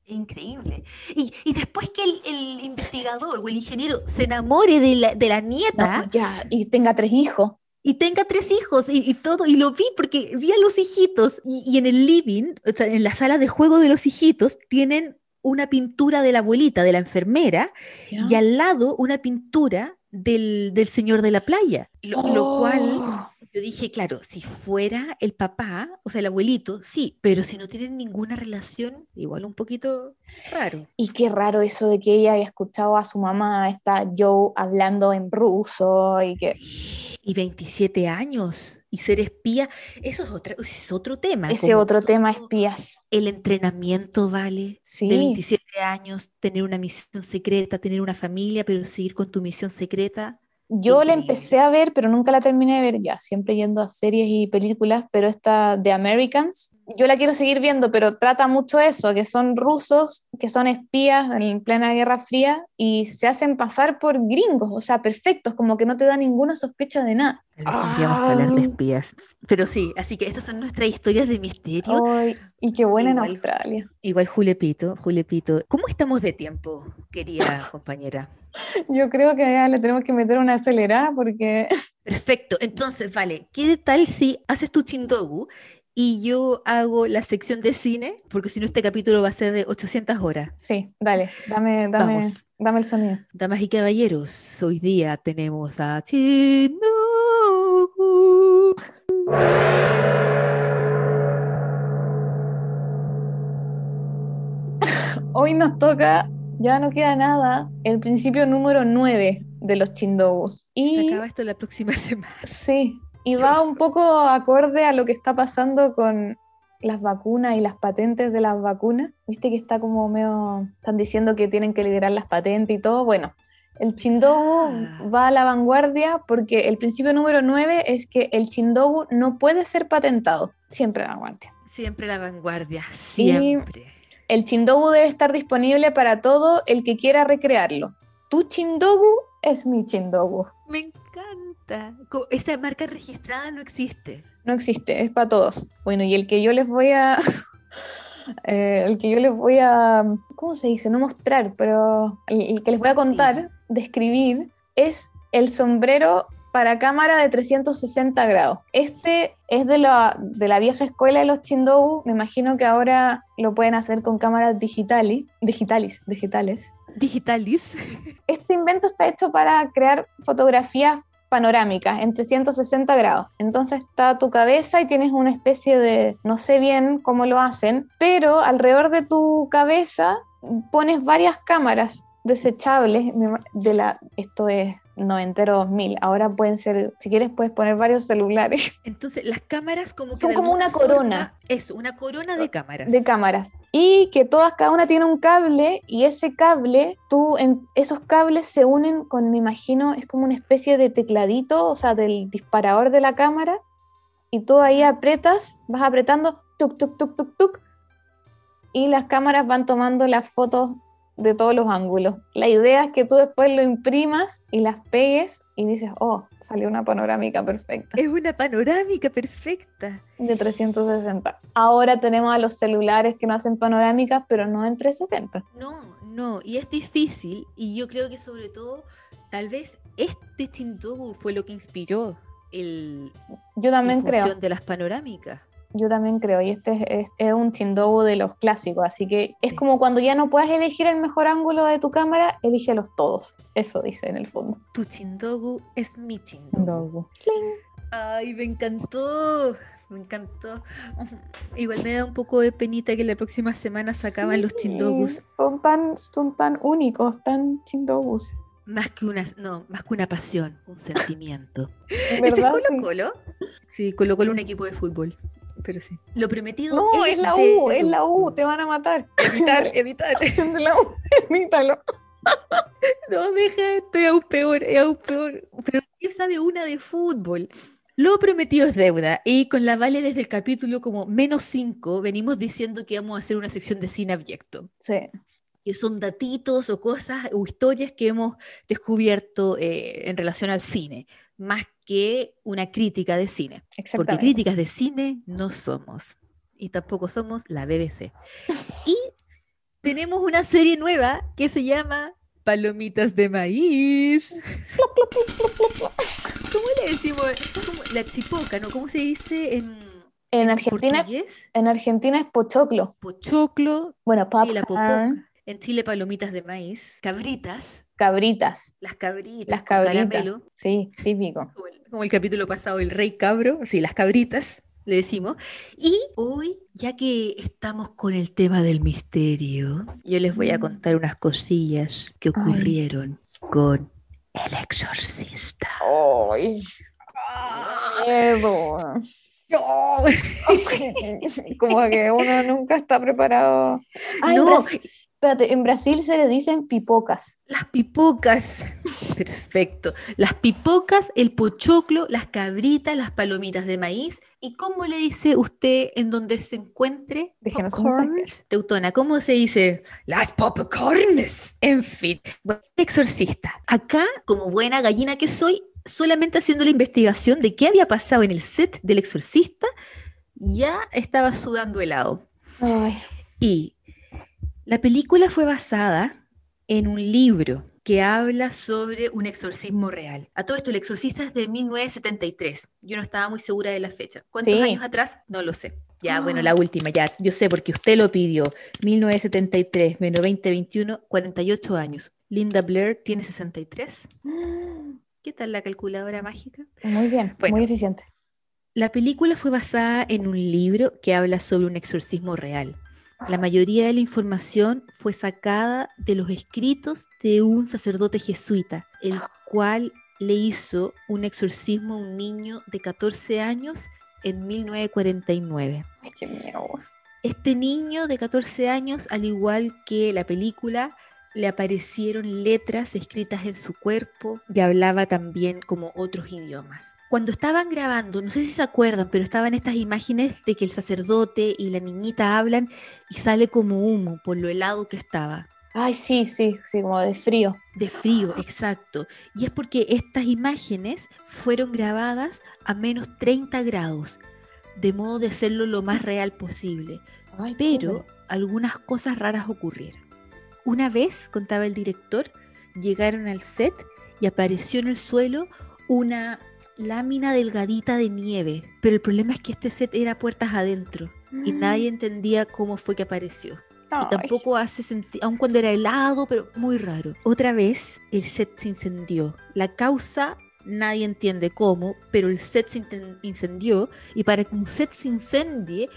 Increíble. Y, y, después que el, el, investigador o el ingeniero se enamore de la, de la nieta. ya, y tenga tres hijos. Y tenga tres hijos y, y, todo, y lo vi porque vi a los hijitos y, y en el living, o sea, en la sala de juego de los hijitos, tienen una pintura de la abuelita, de la enfermera, y al lado una pintura del, señor de la playa. Lo, cual oh. yo dije, claro, si fuera el papá, o sea, el abuelito, sí, pero si no tienen ninguna relación, igual un poquito raro. Y qué raro eso de que ella haya escuchado a su mamá, está Joe hablando en ruso y que y 27 años y ser espía, eso es otro, es otro tema. Ese otro tema, espías. El entrenamiento vale sí. de 27 años, tener una misión secreta, tener una familia, pero seguir con tu misión secreta. Yo la empecé a ver, pero nunca la terminé de ver ya, siempre yendo a series y películas, pero esta de Americans, yo la quiero seguir viendo, pero trata mucho eso, que son rusos, que son espías en plena Guerra Fría y se hacen pasar por gringos, o sea, perfectos, como que no te da ninguna sospecha de nada. Que hablar de espías. Pero sí, así que estas son nuestras historias de misterio. y qué buena en Australia. Igual Julepito, Julepito. ¿Cómo estamos de tiempo, querida compañera? Yo creo que ya le tenemos que meter una acelerada porque... Perfecto, entonces, vale, ¿qué tal si haces tu chindogu y yo hago la sección de cine, porque si no este capítulo va a ser de 800 horas. Sí, dale, dame, dame, dame el sonido. Damas y caballeros, hoy día tenemos a Chino. Hoy nos toca, ya no queda nada, el principio número 9 de los chindobos. Y... Se acaba esto la próxima semana. Sí, y va un poco acorde a lo que está pasando con las vacunas y las patentes de las vacunas. Viste que está como medio, están diciendo que tienen que liberar las patentes y todo. Bueno, el chindogu Ah. va a la vanguardia porque el principio número 9 es que el chindogu no puede ser patentado. Siempre a la vanguardia. Siempre la vanguardia, siempre. El chindogu debe estar disponible para todo el que quiera recrearlo. Tu chindogu es mi chindogu. Me encanta. Co- Esa marca registrada no existe. No existe, es para todos. Bueno, y el que yo les voy a. eh, el que yo les voy a. ¿Cómo se dice? No mostrar, pero el, el que les voy a contar, describir, es el sombrero para cámara de 360 grados. Este es de la, de la vieja escuela de los Chindogu. Me imagino que ahora lo pueden hacer con cámaras digitales. Digitales, digitales. Digitalis. Este invento está hecho para crear fotografías panorámicas en 360 grados. Entonces está tu cabeza y tienes una especie de, no sé bien cómo lo hacen, pero alrededor de tu cabeza pones varias cámaras desechables de la, esto es noventero 2000, ahora pueden ser, si quieres puedes poner varios celulares. Entonces, las cámaras como que Son como una corona. Eso, una corona de cámaras. de cámaras. Y que todas cada una tiene un cable y ese cable tú en esos cables se unen con me imagino es como una especie de tecladito o sea del disparador de la cámara. Y tú ahí apretas vas apretando tuk tuk tuk tuk tuk y las cámaras van tomando las fotos de todos los ángulos la idea es que tú después lo imprimas y las pegues y dices oh salió una panorámica perfecta Es una panorámica perfecta. de 360. Ahora tenemos a los celulares que no hacen panorámicas, pero no en 360. No, no, y es difícil, y yo creo que sobre todo, tal vez este Chindogu fue lo que inspiró el, Yo la también creo, función de las panorámicas. Yo también creo, y este es, es- es un chindobu de los clásicos, así que es Sí. como cuando ya no puedes elegir el mejor ángulo de tu cámara, elígelos todos. Eso dice en el fondo. Tu Chindogu es mi Chindogu. Ay, me encantó. Me encantó. Igual me da un poco de penita que la próxima semana se acaban los Sí, chindogus. Son tan, son tan únicos, tan chindobus. Más que una, no, más que una pasión, un sentimiento. ¿Ese es. Colo Sí. Colo? Sí, Colo Colo un equipo de fútbol. Pero sí. Lo prometido No, es la de U, es la U, te van a matar. Editar, editar. De la U, edítalo. No, deja, estoy aún peor, es aún peor. Pero ¿qué sabe una de fútbol? Lo prometido es deuda. Y con la Vale desde el capítulo como menos 5 venimos diciendo que vamos a hacer una sección de cine abyecto. Sí. Que son datitos o cosas o historias que hemos descubierto eh, en relación al cine, más que una crítica de cine. Porque críticas de cine no somos. Y tampoco somos la BBC. Y tenemos una serie nueva que se llama Palomitas de Maíz. ¿Cómo le decimos? La chipoca, ¿no? ¿Cómo se dice en, En Argentina, portugués? en Argentina es pochoclo. Pochoclo. Bueno, popoca. En Chile, palomitas de maíz. Cabritas. Cabritas. Las cabritas. Las con cabritas. caramelo. Sí, típico. como el, como el capítulo pasado, el rey cabro, sí, las cabritas, le decimos. Y hoy, ya que estamos con el tema del misterio, yo les voy a contar unas cosillas que Ay. ocurrieron con el exorcista. ¡Ay! Miedo. Como que uno nunca está preparado. En no, espérate, en Brasil se le dicen pipocas. las pipocas. Perfecto. Las pipocas, el pochoclo, las cabritas, las palomitas de maíz. ¿Y cómo le dice usted en donde se encuentre? Déjenos. Teutona, ¿cómo se dice? Las popcorns. En fin, bueno, exorcista. Acá, como buena gallina que soy, solamente haciendo la investigación de qué había pasado en el set del exorcista, ya estaba sudando helado. Ay, Y la película fue basada en un libro que habla sobre un exorcismo real. A todo esto, el exorcista es de 1973. Yo no estaba muy segura de la fecha. ¿Cuántos Sí. años atrás? No lo sé. Ya, bueno, Ah. la última, ya, yo sé porque usted lo pidió. 1973, menos 2021, 48 años. Linda Blair tiene 63. ¿Qué tal la calculadora mágica? muy bien, Bueno. muy eficiente. La película fue basada en un libro que habla sobre un exorcismo real. La mayoría de la información fue sacada de los escritos de un sacerdote jesuita, el cual le hizo un exorcismo a un niño de 14 años en 1949. Ay, qué miedo. Este niño de 14 años, al igual que la película, le aparecieron letras escritas en su cuerpo y hablaba también como otros idiomas. Cuando estaban grabando, no sé si se acuerdan, pero estaban estas imágenes de que el sacerdote y la niñita hablan y sale como humo por lo helado que estaba. Ay, sí, sí, sí, como de frío. De frío, exacto. Y es porque estas imágenes fueron grabadas a menos 30 grados, de modo de hacerlo lo más real posible. Ay, Pero algunas cosas raras ocurrieron. Una vez, contaba el director, llegaron al set y apareció en el suelo una lámina delgadita de nieve. Pero el problema es que este set era puertas adentro y Mm. nadie entendía cómo fue que apareció. Y tampoco hace sentido, aun cuando era helado, pero muy raro. Otra vez el set se incendió. La causa nadie entiende cómo, pero el set se incendió y para que un set se incendie,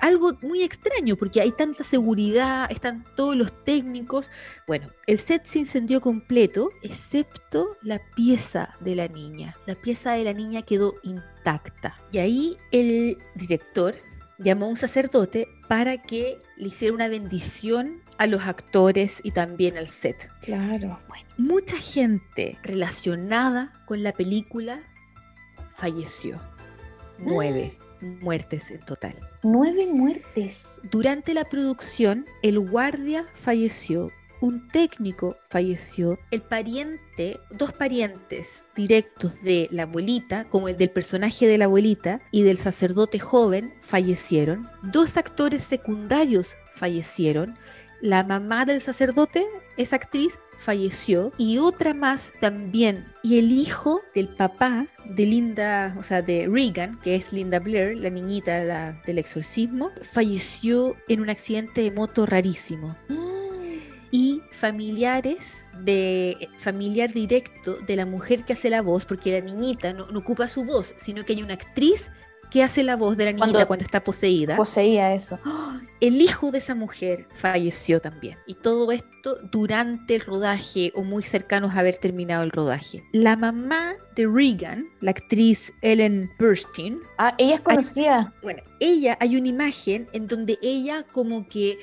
algo muy extraño, porque hay tanta seguridad, están todos los técnicos. Bueno, el set se incendió completo, excepto la pieza de la niña. La pieza de la niña quedó intacta. Y ahí el director llamó a un sacerdote para que le hiciera una bendición a los actores y también al set. Claro. Mucha gente relacionada con la película falleció. Nueve muertes en total. Nueve muertes. Durante la producción, el guardia falleció, un técnico falleció, el pariente, dos parientes directos de la abuelita, como el del personaje de la abuelita y del sacerdote joven, fallecieron. Dos actores secundarios fallecieron. La mamá del sacerdote, esa actriz, falleció y otra más también. Y el hijo del papá de Linda, o sea, de Regan, que es Linda Blair, la niñita la- del exorcismo, falleció en un accidente de moto rarísimo. Y familiares de familiar directo de la mujer que hace la voz, porque la niñita no, no ocupa su voz, sino que hay una actriz que hace la voz de la niñita Cuando- cuando está poseída. Poseía eso. El hijo de esa mujer falleció también. Y todo esto durante el rodaje o muy cercanos a haber terminado el rodaje. La mamá de Regan, la actriz Ellen Burstyn, Ah, ella es conocida. bueno, ella hay una imagen en donde ella como que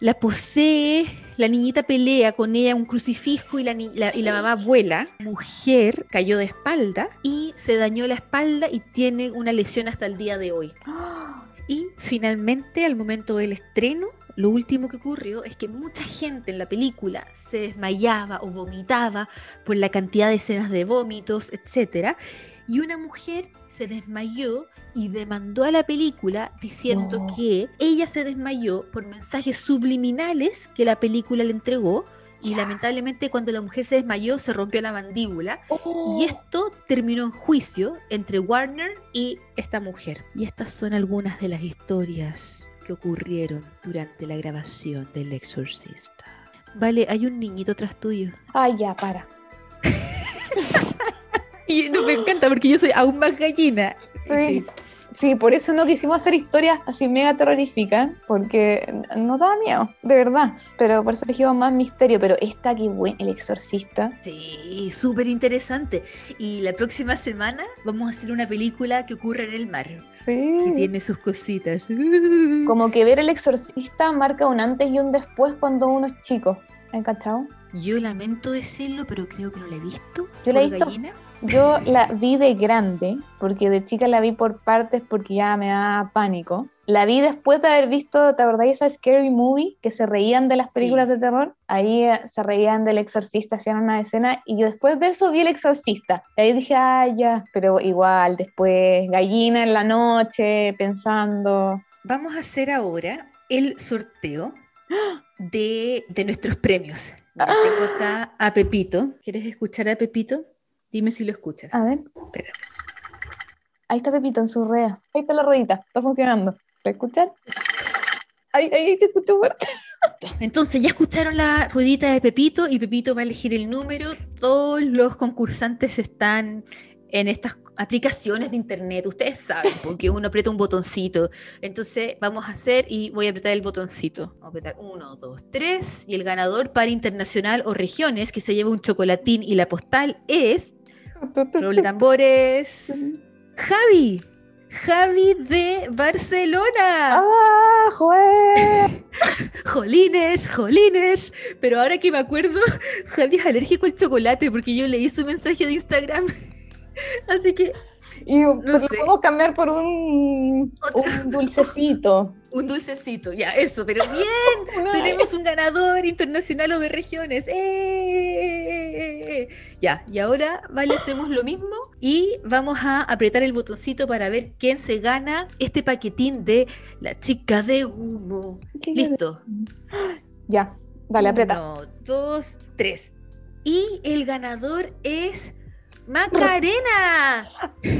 la posee, la niñita pelea con ella un crucifijo y la, ni- la- y la mamá vuela. La mujer cayó de espalda y se dañó la espalda y tiene una lesión hasta el día de hoy. Y finalmente, al momento del estreno, lo último que ocurrió es que mucha gente en la película se desmayaba o vomitaba por la cantidad de escenas de vómitos, etc. Y una mujer se desmayó y demandó a la película diciendo No. que ella se desmayó por mensajes subliminales que la película le entregó. Y lamentablemente cuando la mujer se desmayó se rompió la mandíbula Oh. y esto terminó en juicio entre Warner y esta mujer. Y estas son algunas de las historias que ocurrieron durante la grabación del Exorcista. Vale, hay un niñito tras tuyo. Ay, ya, para. Y no me encanta porque yo soy aún más gallina. Sí. Sí, por eso no quisimos hacer historias así mega terroríficas, porque no daba miedo, de verdad. Pero por eso elegimos más misterio. Pero esta que buen, el exorcista. Sí, súper interesante. Y la próxima semana vamos a hacer una película que ocurre en el mar, que Sí. tiene sus cositas. Como que ver el exorcista marca un antes y un después cuando uno es chico. ¿Han cachado? Yo lamento decirlo, pero creo que no la he visto. Yo la he visto. gallina. Yo la vi de grande, porque de chica la vi por partes porque ya me da pánico. La vi después de haber visto, ¿te acordás de esa Scary Movie? Que se reían de las películas Sí. de terror. Ahí eh, se reían del exorcista, hacían una escena. Y yo después de eso vi el exorcista. Y ahí dije, ah, ya. Pero igual, después, gallina en la noche, pensando. Vamos a hacer ahora el sorteo de, de nuestros premios. Mira, tengo acá a Pepito. ¿Quieres escuchar a Pepito? Dime si lo escuchas. A ver. Espera. Ahí está Pepito en su rueda. Ahí está la ruedita. Está funcionando. ¿La escuchan? Ahí, ahí se escuchó fuerte. Entonces ya escucharon la ruedita de Pepito y Pepito va a elegir el número. Todos los concursantes están en estas aplicaciones de internet, ustedes saben, porque uno aprieta un botoncito. Entonces vamos a hacer y voy a apretar el botoncito. Vamos a apretar uno, dos, tres. Y el ganador para internacional o regiones que se lleva un chocolatín y la postal es. Roble tambores. Javi. Javi de Barcelona. ¡Ah, joder! Jolines, jolines. Pero ahora que me acuerdo, Javi es alérgico al chocolate porque yo leí su mensaje de Instagram. Así que. Y no lo podemos cambiar por un, un dulcecito. un dulcecito, ya, eso, pero bien. tenemos un ganador internacional o de regiones. ¡Eh! Ya, y ahora, vale, hacemos lo mismo y vamos a apretar el botoncito para ver quién se gana este paquetín de la chica de humo. Listo. Ya, dale, aprieta. Uno, dos, tres. Y el ganador es Macarena.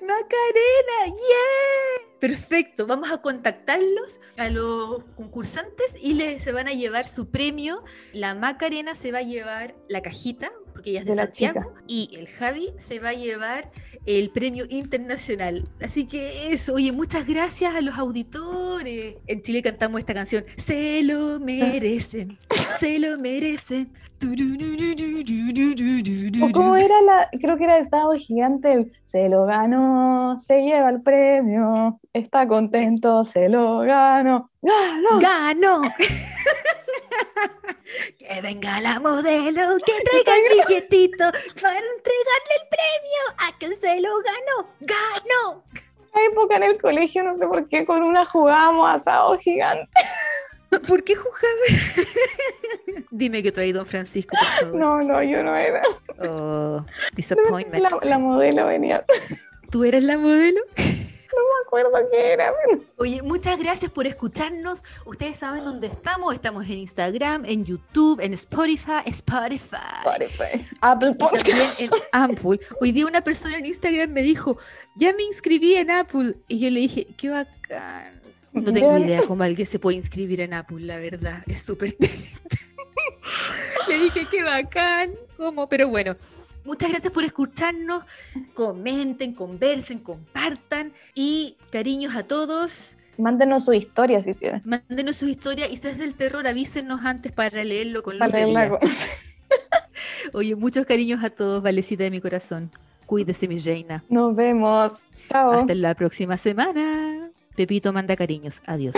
Macarena, ¡yeah! Perfecto, vamos a contactarlos a los concursantes y les, se van a llevar su premio. La Macarena se va a llevar la cajita, porque ella es de, Santiago, y el Javi se va a llevar el premio internacional. Así que eso, oye, muchas gracias a los auditores. En Chile cantamos esta canción, se lo merecen, se lo merecen. ¿O cómo era la, creo que era de Sábado Gigante, se lo ganó, se lleva el premio, está contento, se lo ganó, ganó. Ganó. Que venga la modelo, que traiga el billetito para entregarle el premio a quien se lo ganó. ¡Ganó! Una época en el colegio, no sé por qué, con una jugábamos asado gigante. ¿Por qué jugaba? Dime que tú eres Don Francisco. No, no, yo no era. Oh, disappointment. La, la modelo venía. ¿Tú eres la modelo? No me acuerdo qué era. Oye, muchas gracias por escucharnos. Ustedes saben dónde estamos. Estamos en Instagram, en YouTube, en Spotify, Spotify. Spotify. Apple Podcast. También en Apple. Hoy día una persona en Instagram me dijo, ya me inscribí en Apple. Y yo le dije, qué bacán. No tengo idea cómo alguien se puede inscribir en Apple, la verdad. Es súper triste. le dije, qué bacán. ¿Cómo? Pero bueno. Muchas gracias por escucharnos. Comenten, conversen, compartan y cariños a todos. Mándenos su historia si quieren. Mándenos su historia y si es del terror, avísenos antes para leerlo con para leerla Oye, muchos cariños a todos, Valecita de mi corazón. Cuídese, mi reina. Nos vemos. Chao. Hasta la próxima semana. Pepito manda cariños. Adiós.